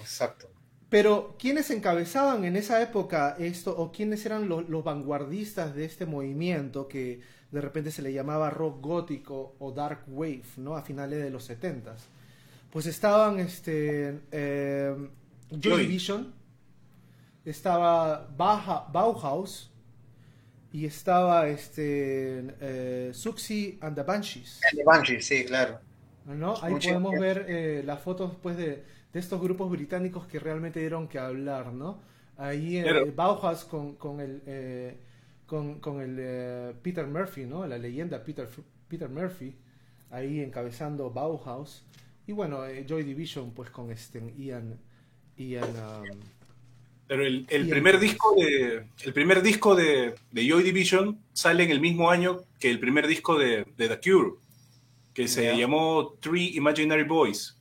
Exacto. Pero, ¿quiénes encabezaban en esa época esto o quiénes eran los, los vanguardistas de este movimiento que de repente se le llamaba rock gótico o dark wave, ¿no? A finales de los 70 Pues estaban este eh, Joy Joy. Division, estaba Baja- Bauhaus y estaba este eh, Suxy and the Banshees. El de Banshee, sí, claro. ¿no? Ahí Mucho podemos tiempo. ver eh, las fotos pues, de, de estos grupos británicos que realmente dieron que hablar, ¿no? Ahí eh, Pero- Bauhaus con, con el, eh, con, con el eh, Peter Murphy, ¿no? La leyenda Peter, Peter Murphy, ahí encabezando Bauhaus. Y bueno, eh, Joy Division pues con este Ian... Ian um, Pero el, primer disco de el primer disco de, de Joy Division sale en el mismo año que el primer disco de, de The Cure, que se llamó Three Imaginary Boys.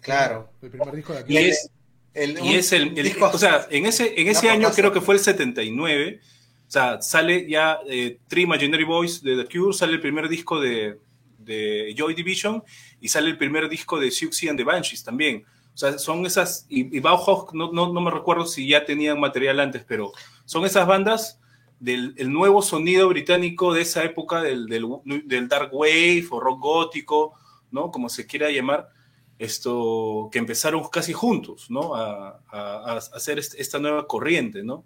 Claro. el primer disco de. Y es, El- y es el, el- disco- o sea, en ese, en ese año creo que fue el 79, o sea, sale ya eh, Three Imaginary Boys de The Cure, sale el primer disco de, de Joy Division y sale el primer disco de Siouxsie and the Banshees también. O sea, son esas, y, y Bauhaus, no, no, no me recuerdo si ya tenían material antes, pero son esas bandas del el nuevo sonido británico de esa época del, del, del dark wave o rock gótico, ¿no? Como se quiera llamar, esto, que empezaron casi juntos, ¿no? A, a- a hacer est- esta nueva corriente, ¿no?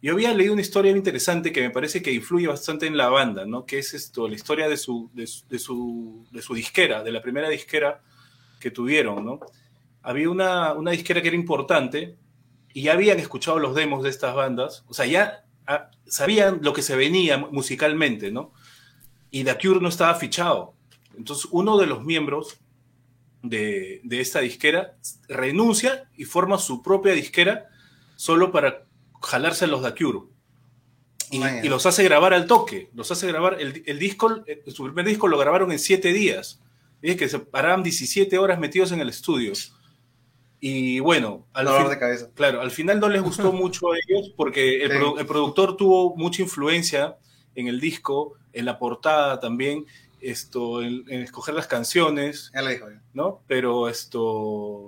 Yo había leído una historia interesante que me parece que influye bastante en la banda, ¿no? Que es esto, la historia de su, de de su, de su disquera, de la primera disquera que tuvieron, ¿no? Había una, una disquera que era importante y ya habían escuchado los demos de estas bandas, o sea, ya ah, sabían lo que se venía musicalmente, ¿no? Y The Cure no estaba fichado. Entonces, uno de los miembros de, de esta disquera renuncia y forma su propia disquera solo para jalarse a los The Cure. Y, y los hace grabar al toque. Los hace grabar. El, el disco, eh, su primer disco lo grabaron en siete días. Es que se paraban 17 horas metidos en el estudio. Y bueno, al Dolor fin- de cabeza. Claro, al final no les gustó [LAUGHS] mucho a ellos porque el, Sí. produ- el productor tuvo mucha influencia en el disco, en la portada también, esto, en, en escoger las canciones, Ya lo dijo. ya. ¿no? Pero esto...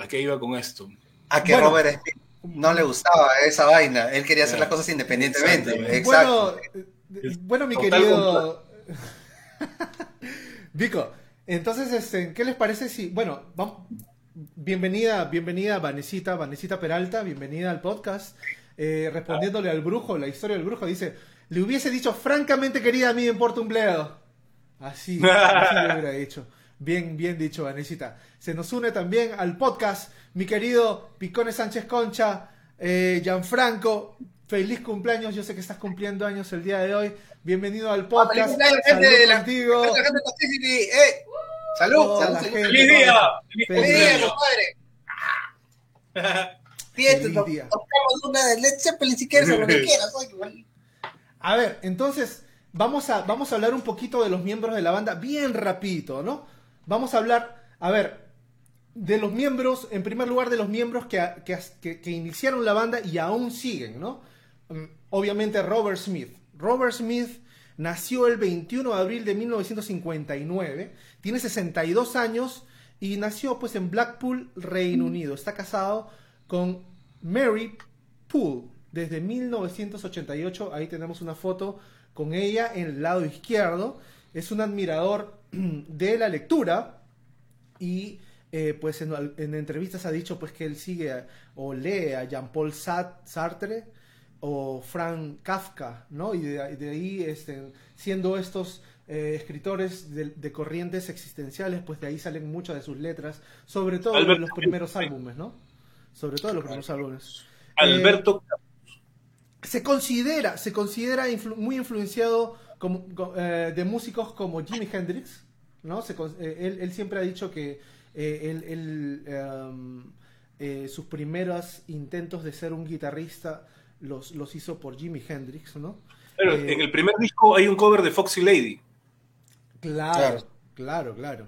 ¿A qué iba con esto? A que Bueno. Robert no le gustaba esa vaina. Él quería hacer las cosas independientemente. Exacto. Bueno, eh, bueno, mi Total querido [LAUGHS] Vico, entonces, este, ¿qué les parece si, bueno, vamos, bienvenida, bienvenida Vanesita, Vanesita Peralta, bienvenida al podcast, Eh, respondiéndole al brujo, la historia del brujo, dice, le hubiese dicho, francamente querida, a mí me importa un bledo. Así, así le hubiera dicho. Bien, bien dicho, Vanesita. Se nos une también al podcast mi querido Picones Sánchez Concha, eh, Gianfranco. Feliz cumpleaños, yo sé que estás cumpliendo años el día de hoy. Bienvenido al ¡Feliz podcast. cumpleaños, gente de la- contigo. gente! ¡Eh! ¡Salud! ¡Salud! ¡Feliz día! ¡Feliz [LAUGHS] Feliz ¡Feliz día, compadre! Fíjate, tocamos una de Led Zeppelin si quieres o lo [LAUGHS] que quieras. A ver, entonces vamos a, vamos a hablar un poquito de los miembros de la banda, bien rapidito, ¿no? Vamos a hablar, a ver, de los miembros, en primer lugar de los miembros que, que, que- que iniciaron la banda y aún siguen, ¿no? Mm, Obviamente Robert Smith. Robert Smith nació el 21 de abril de 1959, tiene 62 años y nació pues en Blackpool, Reino Unido. Está casado con Mary Poole desde 1988. Ahí tenemos una foto con ella en el lado izquierdo. Es un admirador [CLEARS THROAT] de la lectura y eh, pues en, entrevistas ha dicho pues que él sigue a- o lee a Jean-Paul Sartre o Frank Kafka, ¿no? Y de, de ahí, este, siendo estos eh, escritores de, de corrientes existenciales, pues de ahí salen muchas de sus letras, sobre todo en los primeros álbumes, ¿no? Sobre todo en los primeros álbumes. Alberto Se considera, se considera influ- muy influenciado como- eh, de músicos como Jimi Hendrix, ¿no? Se eh, él, él siempre ha dicho que eh, él, él, em, eh, sus primeros intentos de ser un guitarrista los, los hizo por Jimi Hendrix, ¿no? Pero Eh, en el primer disco hay un cover de Foxy Lady. Claro, Claro. claro, claro.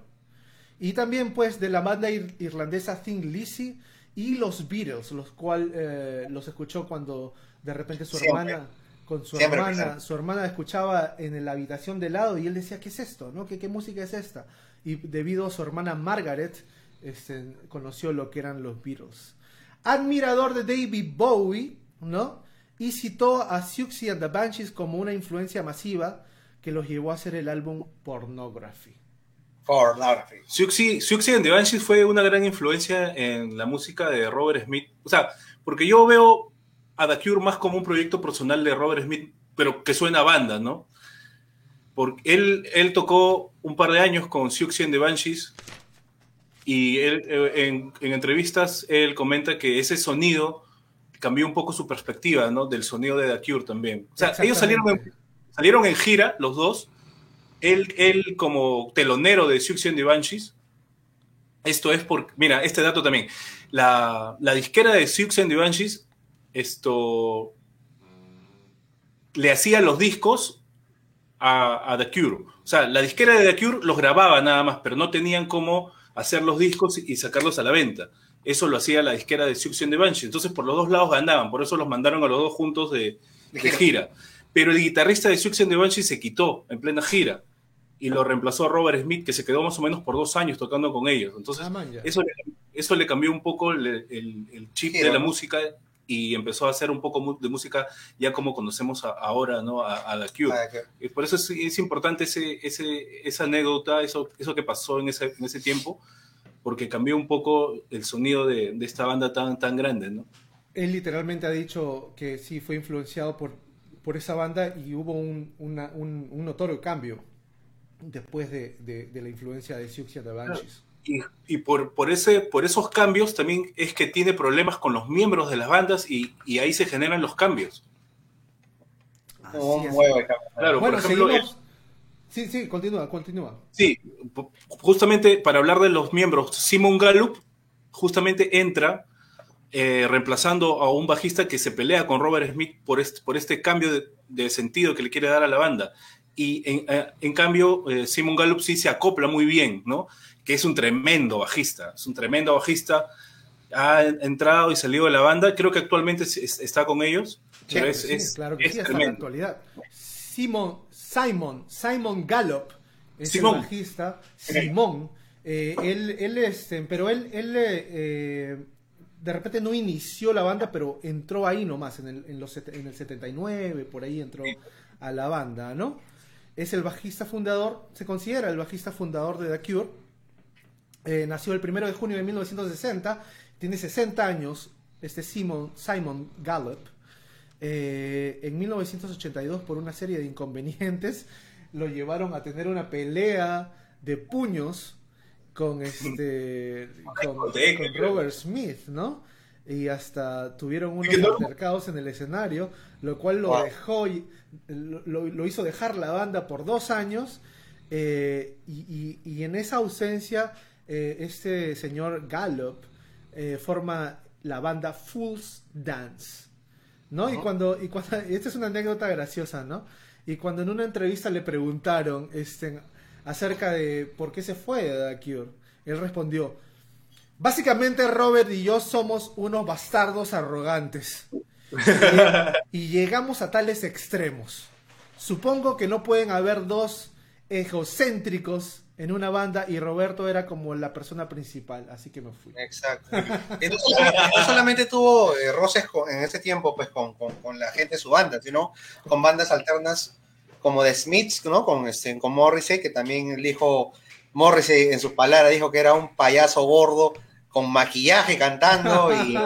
Y también, pues, de la banda ir- irlandesa Thin Lizzy y los Beatles, los cual eh, los escuchó cuando de repente su Siempre. hermana con su Siempre hermana, presente. su hermana escuchaba en la habitación de lado y él decía, ¿qué es esto? ¿No? ¿Qué, qué música es esta? Y debido a su hermana Margaret, este, conoció lo que eran los Beatles. Admirador de David Bowie, ¿no? Y citó a Siouxsie and the Banshees como una influencia masiva que los llevó a hacer el álbum Pornography. Pornography. Siouxsie, Siouxsie and the Banshees fue una gran influencia en la música de Robert Smith. O sea, porque yo veo a The Cure más como un proyecto personal de Robert Smith, pero que suena a banda, ¿no? Porque él, él tocó un par de años con Siouxsie and the Banshees y él, eh, en, en entrevistas él comenta que ese sonido cambió un poco su perspectiva, ¿no? Del sonido de The Cure también. O sea, ellos salieron en, salieron en gira, los dos, él, él como telonero de Siouxsie and the Banshees. Esto es por, mira, este dato también. La, la disquera de Siouxsie and the Banshees, esto, le hacía los discos a, a The Cure. O sea, la disquera de The Cure los grababa nada más, pero no tenían cómo hacer los discos y sacarlos a la venta. Eso lo hacía la disquera de Siouxsie and the Banshees. Entonces, por los dos lados ganaban, por eso los mandaron a los dos juntos de, de gira. Pero el guitarrista de Siouxsie and the Banshees se quitó en plena gira y lo reemplazó a Robert Smith, que se quedó más o menos por dos años tocando con ellos. Entonces, Ah, eso, le, eso le cambió un poco el, el- el chip de la música y empezó a hacer un poco de música ya como conocemos a- ahora, ¿no? A, a The Cure. Ah, por eso es, es importante ese, ese, esa anécdota, eso, eso que pasó en ese, en ese tiempo, porque cambió un poco el sonido de, de esta banda tan, tan grande, ¿no? Él literalmente ha dicho que sí fue influenciado por, por esa banda y hubo un, una- un, un notorio cambio después de, de- de la influencia de Siouxsie and the Banshees. Y, y por, por, ese, por esos cambios también es que tiene problemas con los miembros de las bandas y, y ahí se generan los cambios. Así es. de cámara. Claro, bueno, por ejemplo, seguimos. Sí, sí, continúa, continúa. Sí, justamente para hablar de los miembros, Simon Gallup justamente entra eh, reemplazando a un bajista que se pelea con Robert Smith por este, por este cambio de, de sentido que le quiere dar a la banda. Y en, eh, en cambio, eh, Simon Gallup sí se acopla muy bien, ¿no? Que es un tremendo bajista, es un tremendo bajista. Ha entrado y salido de la banda, creo que actualmente es- es- está con ellos. pero es, Sí, es- claro que es sí, hasta la actualidad. Simon, Simon, Simon Gallup es Simón. el bajista. Simón, eh, él, él este, pero él, él eh, eh, de repente no inició la banda, pero entró ahí nomás, en el, en los, set- en el 79, por ahí entró a la banda, ¿no? Es el bajista fundador, se considera el bajista fundador de The Cure. Eh, nació el 1 de junio de 1960, tiene 60 años, este Simon, Simon Gallup. Eh, en 1982, por una serie de inconvenientes, lo llevaron a tener una pelea de puños con este [LAUGHS] con. Robert Smith, ¿no? Y hasta tuvieron unos altercados en el escenario, lo cual lo dejó, lo, lo- lo hizo dejar la banda por dos años. eh, y, y- y en esa ausencia, eh, este señor Gallup eh, forma la banda Fool's Dance. ¿No? Y cuando, y cuando, [LAUGHS] esta es una anécdota graciosa, ¿no? Y cuando en una entrevista le preguntaron este, acerca de por qué se fue de The Cure, él respondió, básicamente Robert y yo somos unos bastardos arrogantes. Y, y llegamos a tales extremos. Supongo que no pueden haber dos egocéntricos en una banda y Roberto era como la persona principal, así que me fui. Exacto. Entonces, [LAUGHS] no solamente tuvo eh, roces con- en ese tiempo pues con, con- con la gente de su banda, sino con bandas alternas como The Smiths, ¿no? Con, este, con Morrissey, que también dijo, Morrissey en sus palabras dijo que era un payaso gordo con maquillaje cantando y,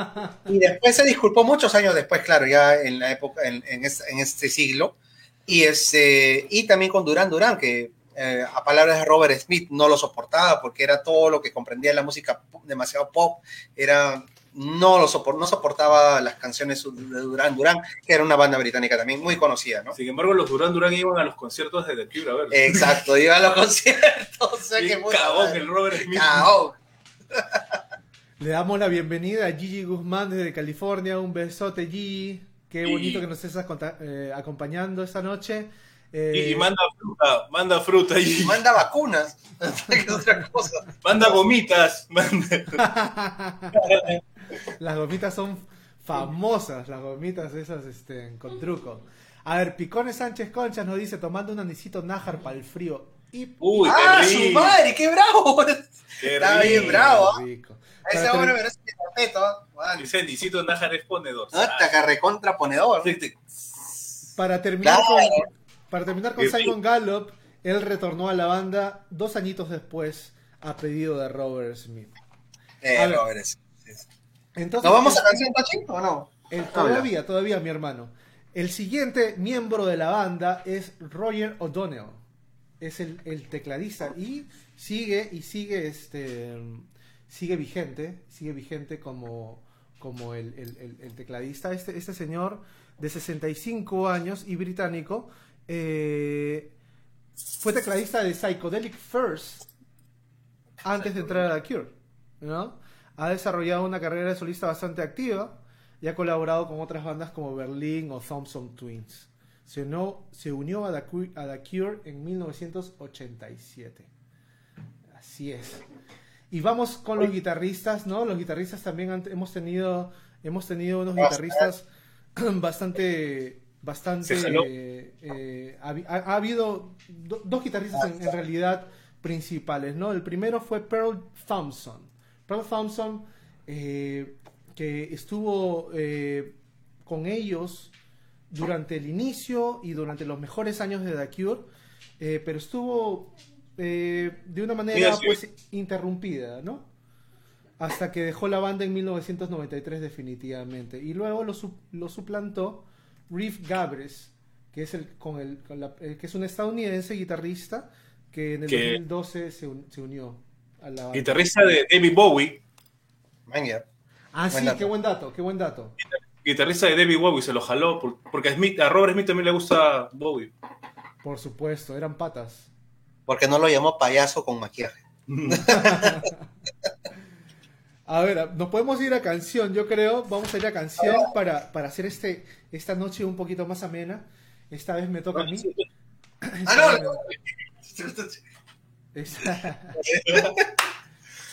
y después se disculpó muchos años después, claro, ya en la época, en, en es- en este siglo. Y, este, y también con Durán Durán, que eh, a palabras de Robert Smith no lo soportaba porque era todo lo que comprendía la música demasiado pop, era no lo sopor- no soportaba las canciones de Durán Durán, que era una banda británica también muy conocida, ¿no? Sin embargo, los Duran Duran iban a los conciertos de The Cure a ver. Exacto, iba a los conciertos, [LAUGHS] o sea que el Robert Smith. [LAUGHS] Le damos la bienvenida a Gigi Guzmán desde California. Un besote, Gigi. Qué bonito que nos estés eh, acompañando esta noche. Eh, Y manda fruta, manda fruta y Manda vacunas, [LAUGHS] otra cosa. manda gomitas. manda- [LAUGHS] Las gomitas son famosas, las gomitas esas este, con truco. A ver, Picones Sánchez Conchas nos dice tomando un anisito nájar para el frío. Y Uy, ¡Ah, su madre! ¡Qué bravo! Qué [LAUGHS] Está bien bravo. ¿ah? rico. Ese hombre merece mi respeto. ¿ah? Ese Nicito Nájar es ponedor. no, Hasta que recontra ponedor. Para terminar, Claro. con, para terminar con sí. Simon Gallup, él retornó a la banda dos añitos después a pedido de Robert Smith. Eh, A ver. Robert. Entonces, ¿Nos vamos a canción, Tachi? ¿O no? El- todavía, todavía, mi hermano. El siguiente miembro de la banda es Roger O'Donnell. Es el, el tecladista y sigue y sigue este sigue vigente, sigue vigente como, como el, el- el- el tecladista. Este, este señor de 65 años y británico eh, fue tecladista de Psychedelic First antes de entrar a The Cure. ¿no? Ha desarrollado una carrera de solista bastante activa y ha colaborado con otras bandas como Berlin o Thompson Twins. Se unió, se unió a, The Cure, a The Cure en 1987. Así es. Y vamos con los guitarristas, ¿no? Los guitarristas también han- hemos tenido hemos tenido unos guitarristas [CLEARS THROAT] bastante bastante eh, eh, ha, ha- ha habido do- dos guitarristas en, en realidad principales, ¿no? El primero fue Pearl Thompson. Pearl Thompson eh, que estuvo eh, con ellos durante el inicio y durante los mejores años de The Cure, pero estuvo de una manera sí. pues interrumpida, ¿no? Hasta que dejó la banda en 1993 definitivamente. Y luego lo suplantó Riff Gabres, que es, el, con el, con la- eh, que es un estadounidense guitarrista que en el Que- 2012 se, un- se unió a la banda. Guitarrista de David Bowie. Venga. Ah, Buen sí, dato. qué buen dato, qué buen dato. Guitarrista de David Bowie, se lo jaló. por- porque a, Smith, a Robert Smith también le gusta Bowie. Por supuesto, eran patas. Porque no lo llamó payaso con maquillaje. [LAUGHS] A ver, nos podemos ir a canción, yo creo. Vamos a ir a canción para, para hacer este, esta noche un poquito más amena. Esta vez me toca a mí. [LAUGHS] Ah, no, Esta, [LAUGHS]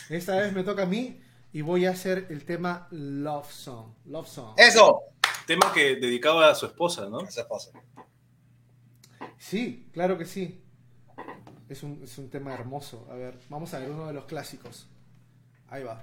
esta vez me toca a mí y voy a hacer el tema Love Song. Love Song. Eso. Tema que dedicaba a su esposa, ¿no? Esa esposa. Sí, claro que sí. Es un, es un tema hermoso. A ver, vamos a ver uno de los clásicos. Ahí va.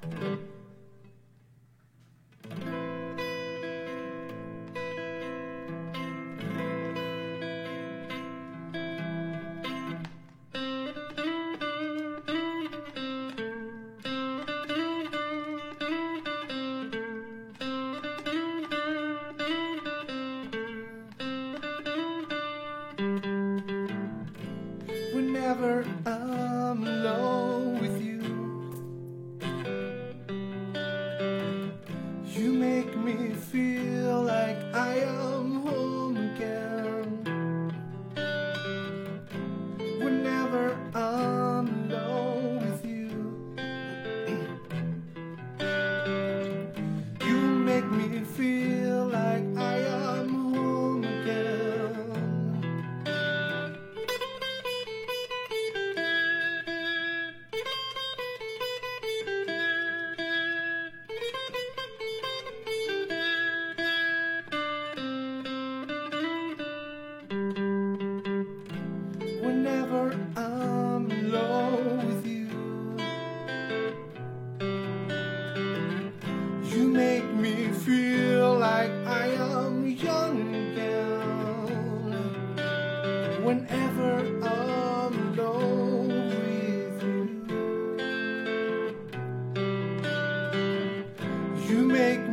You make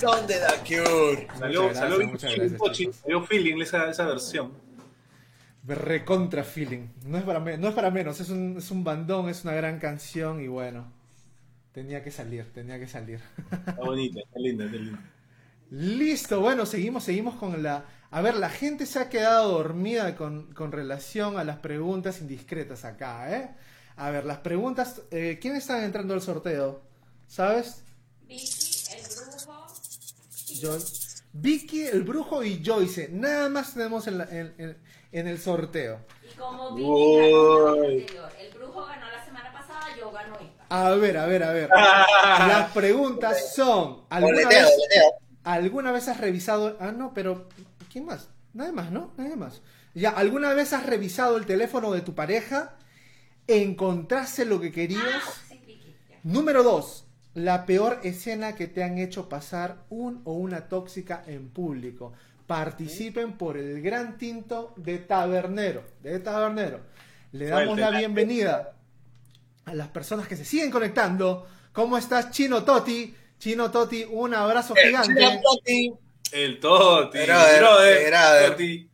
Song de The Cure. Salió, salió, salió feeling esa, esa versión. Recontra feeling. No es para, me- no es para menos, es un, es un bandón, es una gran canción y bueno. Tenía que salir, tenía que salir. Está bonita, está linda, está linda. Listo, bueno, seguimos, seguimos con la... A ver, la gente se ha quedado dormida con, con relación a las preguntas indiscretas acá, ¿eh? A ver, las preguntas... Eh, ¿Quiénes están entrando al sorteo? ¿Sabes? Vicky, Joy- Vicky, el brujo y Joyce. Nada más tenemos en, la- en- en- en el sorteo. Y como Vicky ganó la anterior, el brujo ganó la semana pasada, yo gano esta. A ver, a ver, a ver. [LAUGHS] Las preguntas son... ¿Alguna Boleteo, vez, boleteo. ¿Alguna vez has revisado... Ah, no, pero... ¿Quién más? Nadie más, ¿no? Nadie más. Ya, ¿alguna vez has revisado el teléfono de tu pareja? ¿Encontraste lo que querías? Ah, sí, Vicky. ya. Número 2. La peor escena que te han hecho pasar un o una tóxica en público. Participen por el gran tinto de Tabernero. De Tabernero. Le damos la bienvenida a las personas que se siguen conectando. ¿Cómo estás, Chino Toti? Chino Toti, un abrazo gigante. Toti. El Toti, Brother, brother, brother. Toti.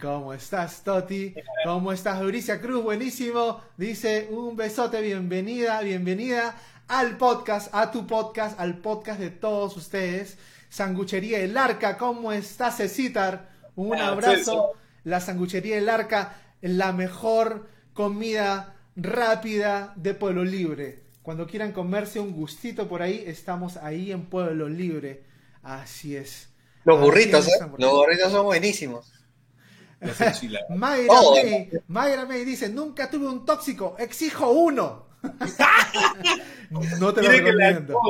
¿Cómo estás, Toti? ¿Cómo estás, Euricia Cruz? Buenísimo. Dice un besote, bienvenida, bienvenida al podcast, a tu podcast, al podcast de todos ustedes. Sanguchería El Arca, ¿cómo estás, Cecitar? Un Ah, abrazo. La Sanguchería El Arca, la mejor comida rápida de Pueblo Libre. Cuando quieran comerse un gustito por ahí, estamos ahí en Pueblo Libre. Así es. Los Así burritos, es, ¿eh? Los burritos son buenísimos. Mayra Oh. May, Mayra May dice, nunca tuve un tóxico, exijo uno. No te lo recomiendo.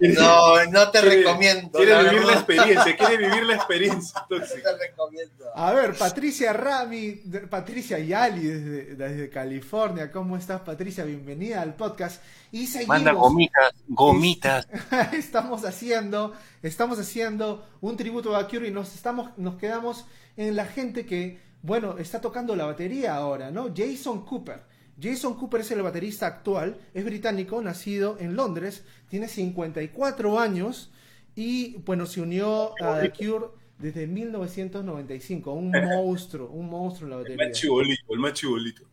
No, no te Quiere- recomiendo. Quiere la vivir la experiencia, quiere vivir la experiencia No te recomiendo. A ver, Patricia Rami, Patricia Yali desde, desde California. ¿Cómo estás, Patricia? Bienvenida al podcast. Y seguimos. Manda gomitas, gomitas. [LAUGHS] estamos haciendo, estamos haciendo un tributo a Cure y nos estamos, nos quedamos en la gente que, bueno, está tocando la batería ahora, ¿no? Jason Cooper. Jason Cooper es el baterista actual, es británico, nacido en Londres, tiene 54 años y, bueno, se unió a The Cure desde 1995, un [LAUGHS] monstruo, un monstruo en la El batería más chibolito, el más chibolito.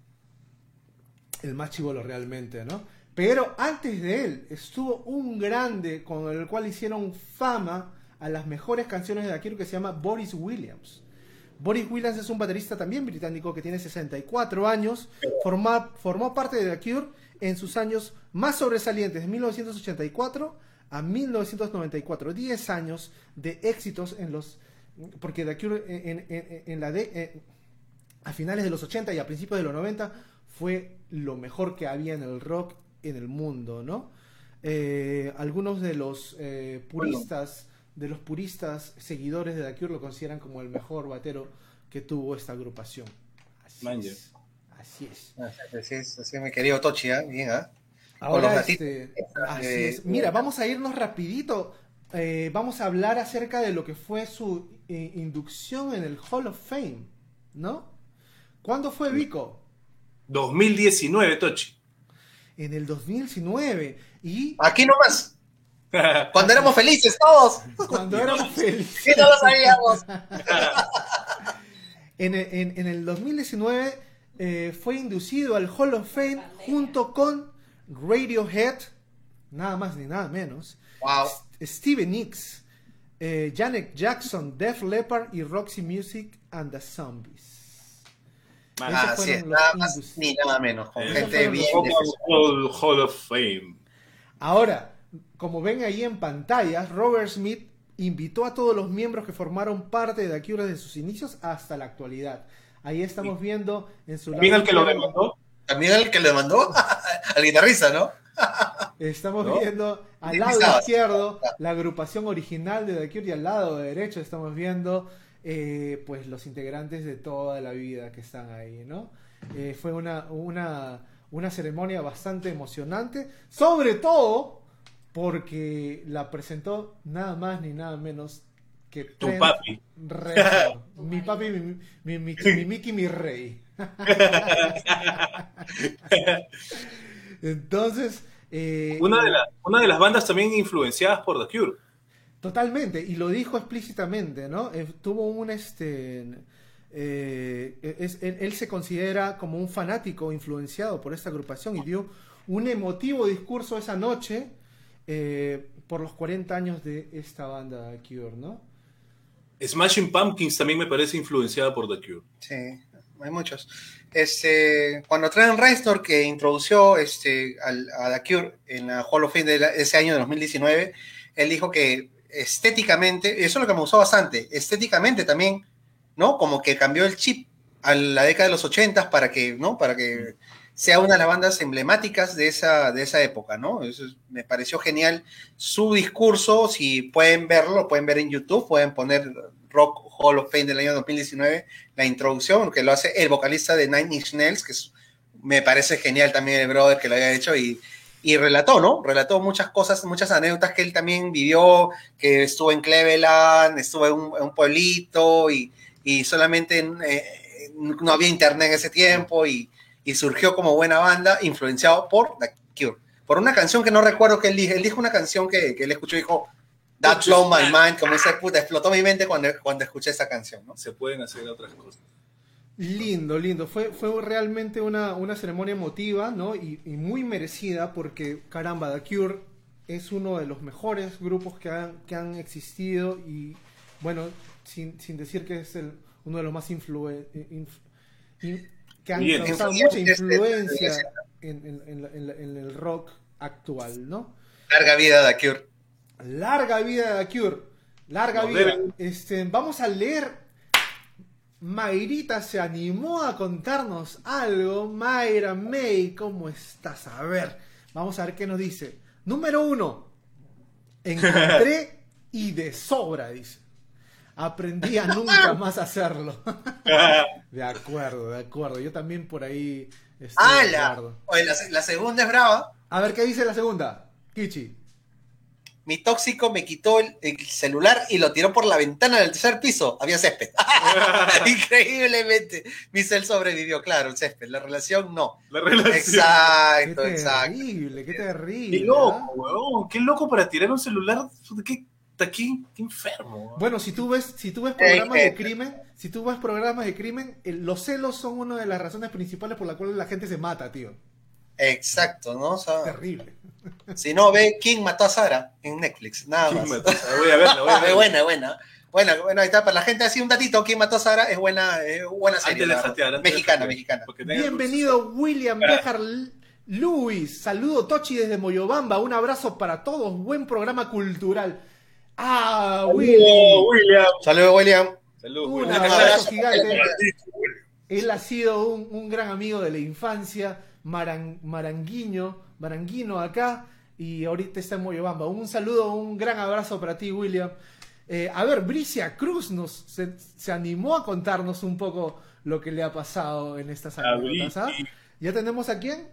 el más chivolo realmente, ¿no? Pero antes de él estuvo un grande con el cual hicieron fama a las mejores canciones de The Cure que se llama Boris Williams. Boris Williams es un baterista también británico que tiene 64 años, forma- formó parte de The Cure en sus años más sobresalientes, de 1984 a 1994, 10 años de éxitos en los... Porque The Cure en, en- la de, eh, a finales de los 80 y a principios de los 90 fue lo mejor que había en el rock en el mundo, ¿no? Eh, algunos de los eh, puristas, de los puristas seguidores de The Cure lo consideran como el mejor batero que tuvo esta agrupación. Así es. Así es. Así es, así es, mi querido Tochi, ¿eh? Bien, ¿ah? Con Ahora, este, así Eh, es. Mira, vamos a irnos rapidito. Eh, vamos a hablar acerca de lo que fue su eh, inducción en el Hall of Fame, ¿no? ¿Cuándo fue Vico? 2019, Tochi. En el 2019. Y Aquí nomás, cuando éramos felices todos. cuando éramos [LAUGHS] felices. Que no lo sabíamos. [LAUGHS] En, en- en el 2019 eh, fue inducido al Hall of Fame junto con Radiohead, nada más ni nada menos. Wow. S- Stevie Nicks, eh, Janet Jackson, Def Leppard y Roxy Music and the Zombies. Ah, sí, nada más ni nada menos, con gente bien Hall of Fame. Ahora, como ven ahí en pantalla, Robert Smith invitó a todos los miembros que formaron parte de The Cure desde sus inicios hasta la actualidad. Ahí estamos viendo en su También el que lo demandó. También el que le mandó [LAUGHS] al guitarrista, ¿no? Estamos ¿No? viendo al lado izquierdo la agrupación original de The Cure y al lado derecho estamos viendo eh, pues los integrantes de toda la vida que están ahí, ¿no? Eh, fue una, una, una ceremonia bastante emocionante, sobre todo porque la presentó nada más ni nada menos que Tu Trent papi. Reznor. [LAUGHS] mi papi, mi, mi, mi, mi Mickey, mi rey. [LAUGHS] Entonces, eh, Una de, la- una de las bandas también influenciadas por The Cure. Totalmente, y lo dijo explícitamente, ¿no? Eh, tuvo un este. eh, es- él, él se considera como un fanático influenciado por esta agrupación y dio un emotivo discurso esa noche eh, por los 40 años de esta banda Cure, ¿no? Smashing Pumpkins también me parece influenciada por The Cure. Sí, hay muchos. Este, cuando traen Reznor, que introdució este, al, a The Cure en la Hall of Fame de la- ese año de 2019, él dijo que estéticamente, eso es lo que me gustó bastante, estéticamente también, ¿no? Como que cambió el chip a la década de los 80 para que, ¿no? Para que sea una de las bandas emblemáticas de esa, de esa época, ¿no? Me pareció genial su discurso, si pueden verlo, lo pueden ver en YouTube, pueden poner Rock Hall of Fame del año 2019, la introducción, que lo hace el vocalista de Nine Inch Nails, que me parece genial también el brother que lo haya hecho y, y relató, ¿no? Relató muchas cosas, muchas anécdotas que él también vivió, que estuvo en Cleveland, estuvo en un, en un pueblito y, y solamente eh, no había internet en ese tiempo y, y surgió como buena banda, influenciado por The Cure. Por una canción que no recuerdo que él dijo, él dijo una canción que, que él escuchó y dijo, That blow my mind, como esa puta, explotó mi mente cuando, cuando escuché esa canción, ¿no? Se pueden hacer otras cosas. Lindo, lindo. Fue, fue realmente una, una ceremonia emotiva, ¿no? Y, y muy merecida porque, caramba, The Cure es uno de los mejores grupos que han, que han existido y, bueno, sin, sin decir que es el, uno de los más influen- inf- in- que han Bien. causado mucha influencia en, el rock actual, ¿no? Larga vida de Cure. Larga vida de Cure. Larga Nos vida. deben. Este, vamos a leer. Mayrita se animó a contarnos algo. Mayra May, ¿cómo estás? A ver, vamos a ver qué nos dice. Número uno. Encontré [LAUGHS] y de sobra, dice. Aprendí a [LAUGHS] nunca más hacerlo. [LAUGHS] de acuerdo, de acuerdo. Yo también por ahí estoy de ¡Hala! acuerdo. Oye, la, la segunda es brava. A ver qué dice la segunda. Kichi. Mi tóxico me quitó el, el celular y lo tiró por la ventana del tercer piso. Había césped. [LAUGHS] Increíblemente. Mi cel sobrevivió, claro, el césped. La relación no. La relación. Qué Exacto, exacto. terrible, qué Qué terrible. ¿ah? loco, weón. Qué loco para tirar un celular. Qué, qué, qué enfermo. Bueno, si tú ves, si tú ves Eh, programas eh. de crimen, si tú ves programas de crimen, el- los celos son una de las razones principales por la cual la gente se mata, tío. Exacto, ¿no? O sea, Terrible. si no, ve quién mató a Sara en Netflix. Nada ¿Quién más. mató? Ah, Voy a verla, voy a [LAUGHS] verla. buena, buena. Buena, bueno, ahí está. Para la gente así un datito, ¿quién mató a Sara? Es buena, es buena serie. Antes de la mexicana, mexicana. Bienvenido William Bejar Luis. Saludo Tochi desde Moyobamba. Un abrazo para todos. Buen programa cultural. Ah, Willy. Oh, William. Saludos, William. Salud, Un William. abrazo gigante. Él ha sido un, un gran amigo de la infancia, maran- maranguiño, maranguino acá, y ahorita está en Moyobamba. Un saludo, un gran abrazo para ti, William. Eh, a ver, Bricia Cruz nos se, se animó a contarnos un poco lo que le ha pasado en estas anécdotas. ¿ah? ¿Ya tenemos a quién?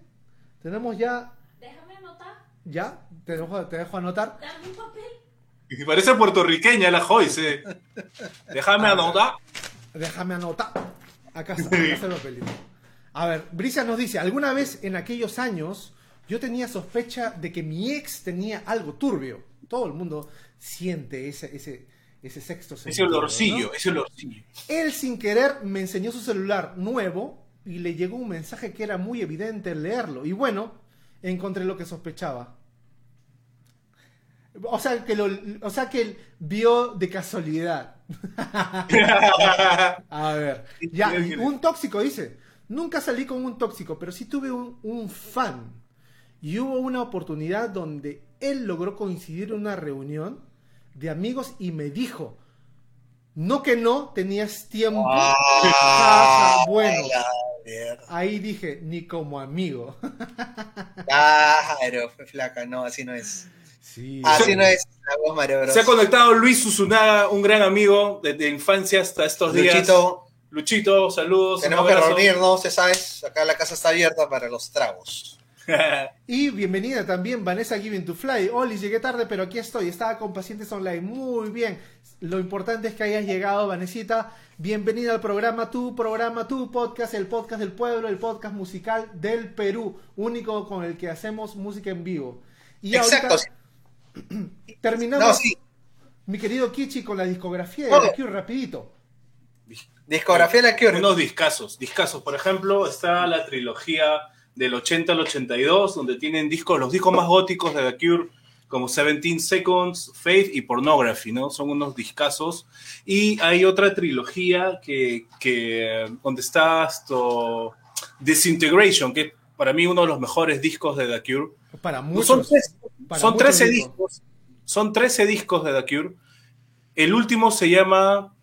Tenemos ya, Déjame anotar. ya, te dejo, te dejo anotar. Dame un papel. Y Parece puertorriqueña la Joyce. Déjame anotar. Déjame anotar. Acá está, acá está. A ver, Brisa nos dice, alguna vez en aquellos años yo tenía sospecha de que mi ex tenía algo turbio. Todo el mundo siente ese, ese, ese sexto Ese sentido, olorcillo, ¿no? ese olorcillo. Él sin querer me enseñó su celular nuevo y le llegó un mensaje que era muy evidente leerlo. Y bueno, encontré lo que sospechaba. O sea que lo, o sea que él vio de casualidad. [LAUGHS] A ver, ya, un tóxico dice, nunca salí con un tóxico, pero sí tuve un, un fan. Y hubo una oportunidad donde él logró coincidir en una reunión de amigos y me dijo, no que no, tenías tiempo. Ah, bueno, ahí dije, ni como amigo. Claro, fue flaca, no, así no es. Sí. Así no es la voz Mario Bros. Se ha conectado Luis Susunaga, un gran amigo desde infancia hasta estos días. Luchito, Luchito, saludos. tenemos que reunirnos, ya sabes, acá la casa está abierta para los tragos. [LAUGHS] Y bienvenida también Vanessa Giving to Fly. Oli, llegué tarde, pero aquí estoy. Estaba con Pacientes Online. Muy bien. Lo importante es que hayas llegado, Vanesita. Bienvenida al programa, tu programa, tu podcast, el podcast del pueblo, el podcast musical del Perú, único con el que hacemos música en vivo. Y Exacto. ahorita [CLEARS THROAT] terminamos, No, sí. mi querido Kichi, con la discografía de. The Cure, rapidito. Discografía de la Cure. Unos discazos, discazos. Por ejemplo, está la trilogía del 80 al 82, donde tienen discos, los discos más góticos de The Cure, como 17 Seconds, Faith y Pornography, ¿no? Son unos discazos. Y hay otra trilogía que, que donde está esto, Disintegration, que para mí uno de los mejores discos de The Cure. Para No, muchos. son tres- para son muchos 13 discos. discos. Son 13 discos de The Cure. El último se llama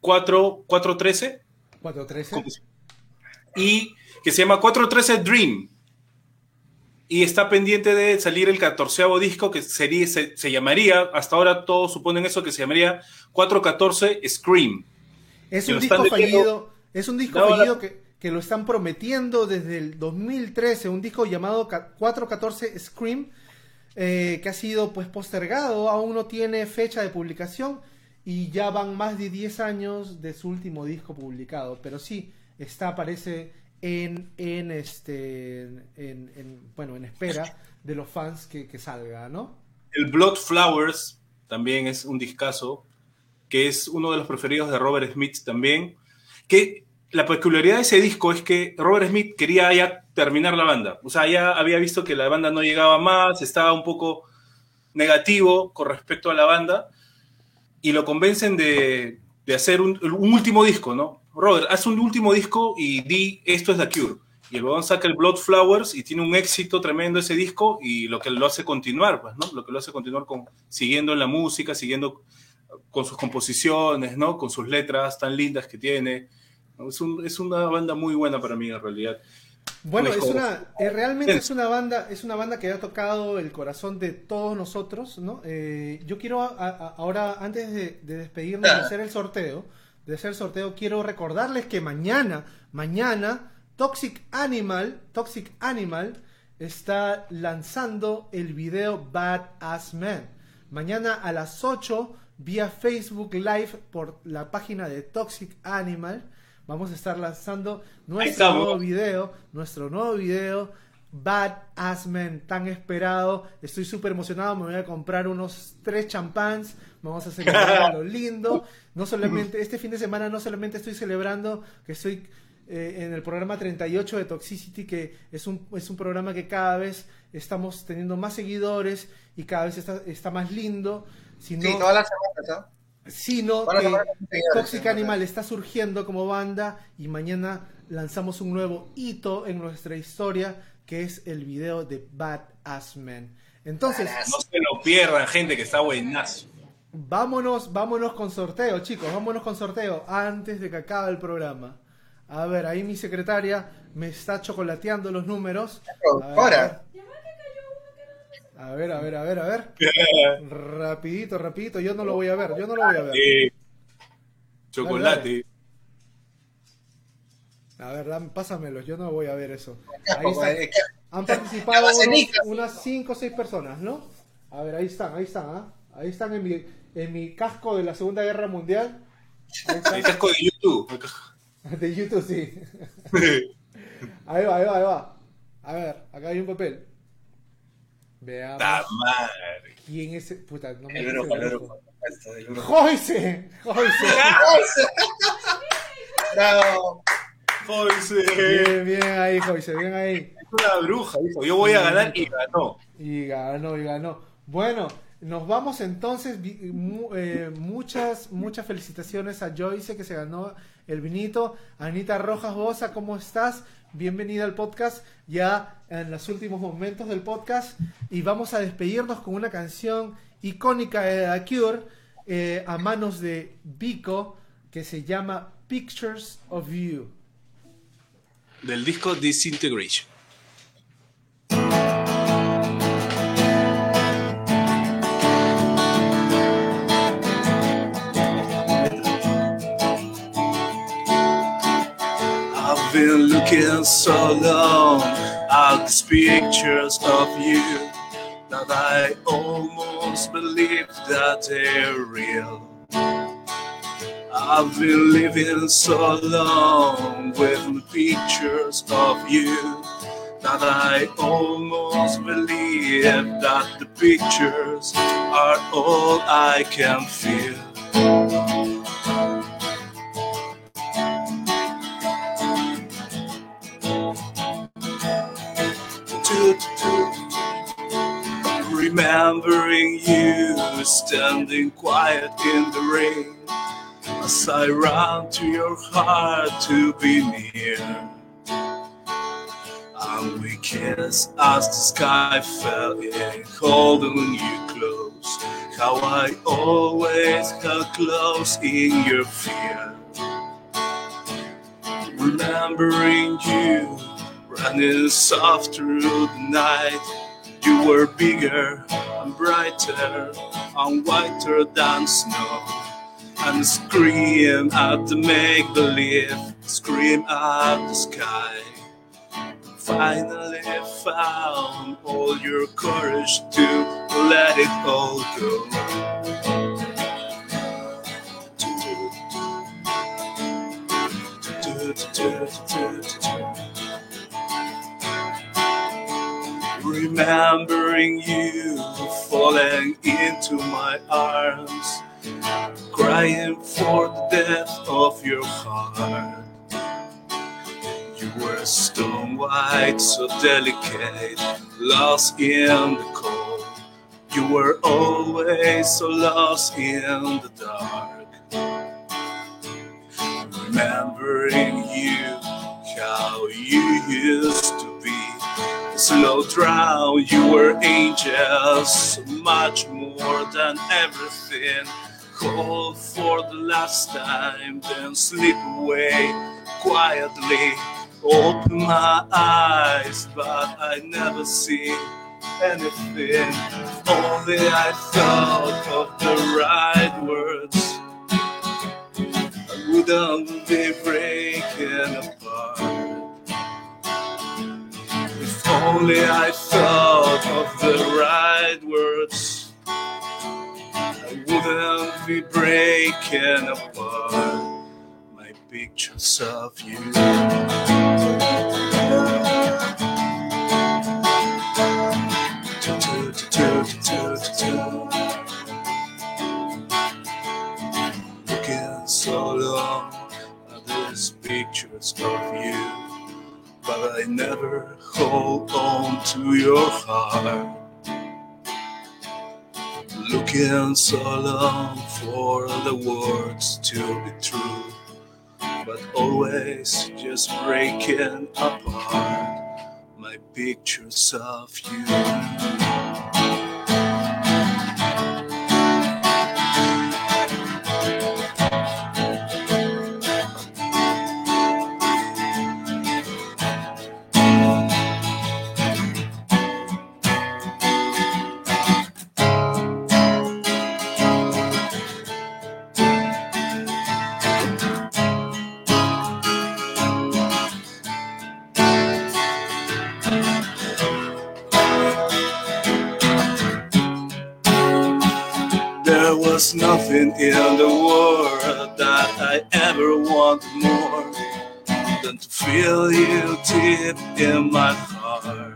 4, 413 413. y que se llama 413 Dream. Y está pendiente de salir el catorceavo disco que sería, se, se llamaría, hasta ahora todos suponen eso, que se llamaría 414 Scream. Es un disco fallido, es un disco No, la- fallido que, que lo están prometiendo desde el 2013, un disco llamado Ca- 414 Scream, eh, que ha sido pues postergado, aún no tiene fecha de publicación y ya van más de 10 años de su último disco publicado, pero sí, está, parece en, en este, en, en- bueno, en espera de los fans que, que salga, ¿no? El Blood Flowers también es un discazo, que es uno de los preferidos de Robert Smith también. Que la peculiaridad de ese disco es que Robert Smith quería ya terminar la banda. O sea, ya había visto que la banda no llegaba más, estaba un poco negativo con respecto a la banda, y lo convencen de, de hacer un, un último disco, ¿no? Robert, haz un último disco y di esto es The Cure. Y el huevón saca el Blood Flowers y tiene un éxito tremendo ese disco y lo que lo hace continuar, pues, ¿no? Lo que lo hace continuar con, siguiendo en la música, siguiendo con sus composiciones, ¿no? Con sus letras tan lindas que tiene. Es, un- es una banda muy buena para mí, en realidad. Bueno, es una, eh, realmente [LAUGHS] es una banda, es una banda que ha tocado el corazón de todos nosotros, ¿no? Eh, yo quiero a- a- ahora, antes de, de despedirnos de hacer el sorteo, de hacer el sorteo, quiero recordarles que mañana, mañana, Toxic Animal, Toxic Animal está lanzando el video Bad Ass Man. Mañana a las 8 vía Facebook Live por la página de Toxic Animal. Vamos a estar lanzando nuestro nuevo video, nuestro nuevo video, Bad Ass Man, tan esperado. Estoy súper emocionado, me voy a comprar unos tres champans, vamos a celebrar [LAUGHS] a lo lindo. No solamente, este fin de semana no solamente estoy celebrando que estoy eh, en el programa 38 de Toxicity, que es un, es un programa que cada vez estamos teniendo más seguidores y cada vez está, está más lindo, sino, Sí, todas las semanas, ¿ah? Sino que seguidores, Toxic sí, Animal está surgiendo como banda y mañana lanzamos un nuevo hito en nuestra historia que es el video de Bad Ass Man. Entonces, No se lo pierdan, gente, que está buenazo. vámonos, vámonos con sorteo, chicos, vámonos con sorteo antes de que acabe el programa. A ver, ahí mi secretaria me está chocolateando los números. A ver, Ahora. A ver, a ver, a ver, a ver. [LAUGHS] Rapidito, rapidito, yo no lo voy a ver, yo no lo voy a ver. Chocolate. A ver, dame- pásamelos, yo no voy a ver eso. Ahí están. Han [LAUGHS] participado unos- unas 5 o 6 personas, ¿no? A ver, ahí están, ahí están, ¿ah? Ahí están en mi, en mi casco de la Segunda Guerra Mundial. Ahí [LAUGHS] El casco de YouTube. De YouTube, sí. Ahí va, ahí va, ahí va. A ver, acá hay un papel. Veamos. ¡Ta madre! ¿Quién es? Puta, no me El el. ¡Joyce! ¡Joyce! [LAUGHS] Bravo. Joyce. Bien, bien ahí, Joyce, bien ahí. una bruja, dijo, yo voy a ganar y ganó. Y ganó, y ganó. Bueno, nos vamos entonces. Eh, muchas, muchas felicitaciones a Joyce que se ganó el vinito. Anita Rojas Bosa, ¿cómo estás? Bienvenida al podcast, ya en los últimos momentos del podcast. Y vamos a despedirnos con una canción icónica de The Cure eh, a manos de Vico que se llama Pictures of You. Del disco Disintegration. I've been looking so long at these pictures of you that I almost believe that they're real. I've been living so long with pictures of you that I almost believe that the pictures are all I can feel. Remembering you standing quiet in the rain as I ran to your heart to be near. And we kiss as the sky fell in, holding you close. How I always held close in your fear. Remembering you running soft through the night. You were bigger and brighter and whiter than snow and scream at the make believe, scream at the sky. Finally found all your courage to let it all go. Remembering you falling into my arms crying for the death of your heart. You were stone white, so delicate, lost in the cold. You were always so lost in the dark. Remembering you, how you used to. Slow drown, you were angels, much more than everything call for the last time, then slip away quietly. Open my eyes, but I never see anything. Only I thought of the right words. I wouldn't be only I thought of the right words. I wouldn't be breaking apart my pictures of you. Looking so long at these pictures of you, but I never hold on to your heart looking so long for the words to be true, but always just breaking apart my pictures of you. Wanted more than to feel you deep in my heart.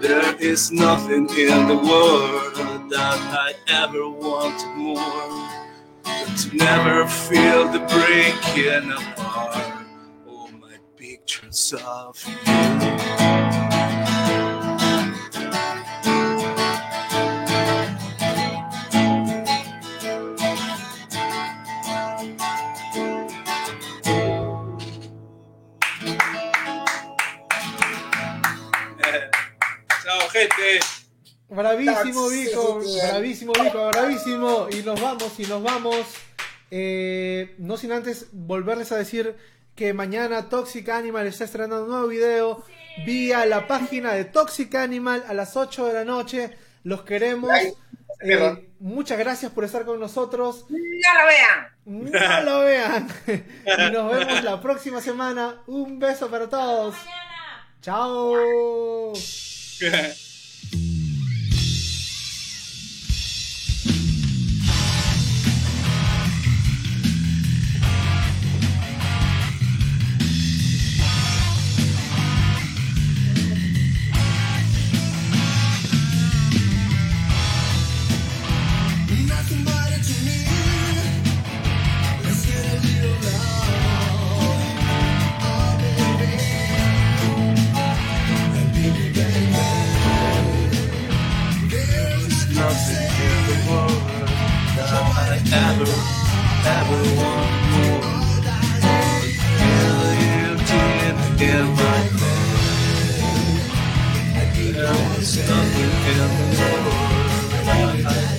There is nothing in the world that I ever wanted more than to never feel the breaking apart. Oh, my pictures of you. Y nos vamos, y nos vamos. Eh, no sin antes volverles a decir que mañana Toxic Animal está estrenando un nuevo video vía la página de Toxic Animal a las 8 de la noche. Los queremos. Eh, muchas gracias por estar con nosotros. ¡No lo vean! No lo [LAUGHS] vean. y nos vemos la próxima semana. Un beso para todos. Chao. Ever, ever want more. Lived in, in my head. There was nothing in the world.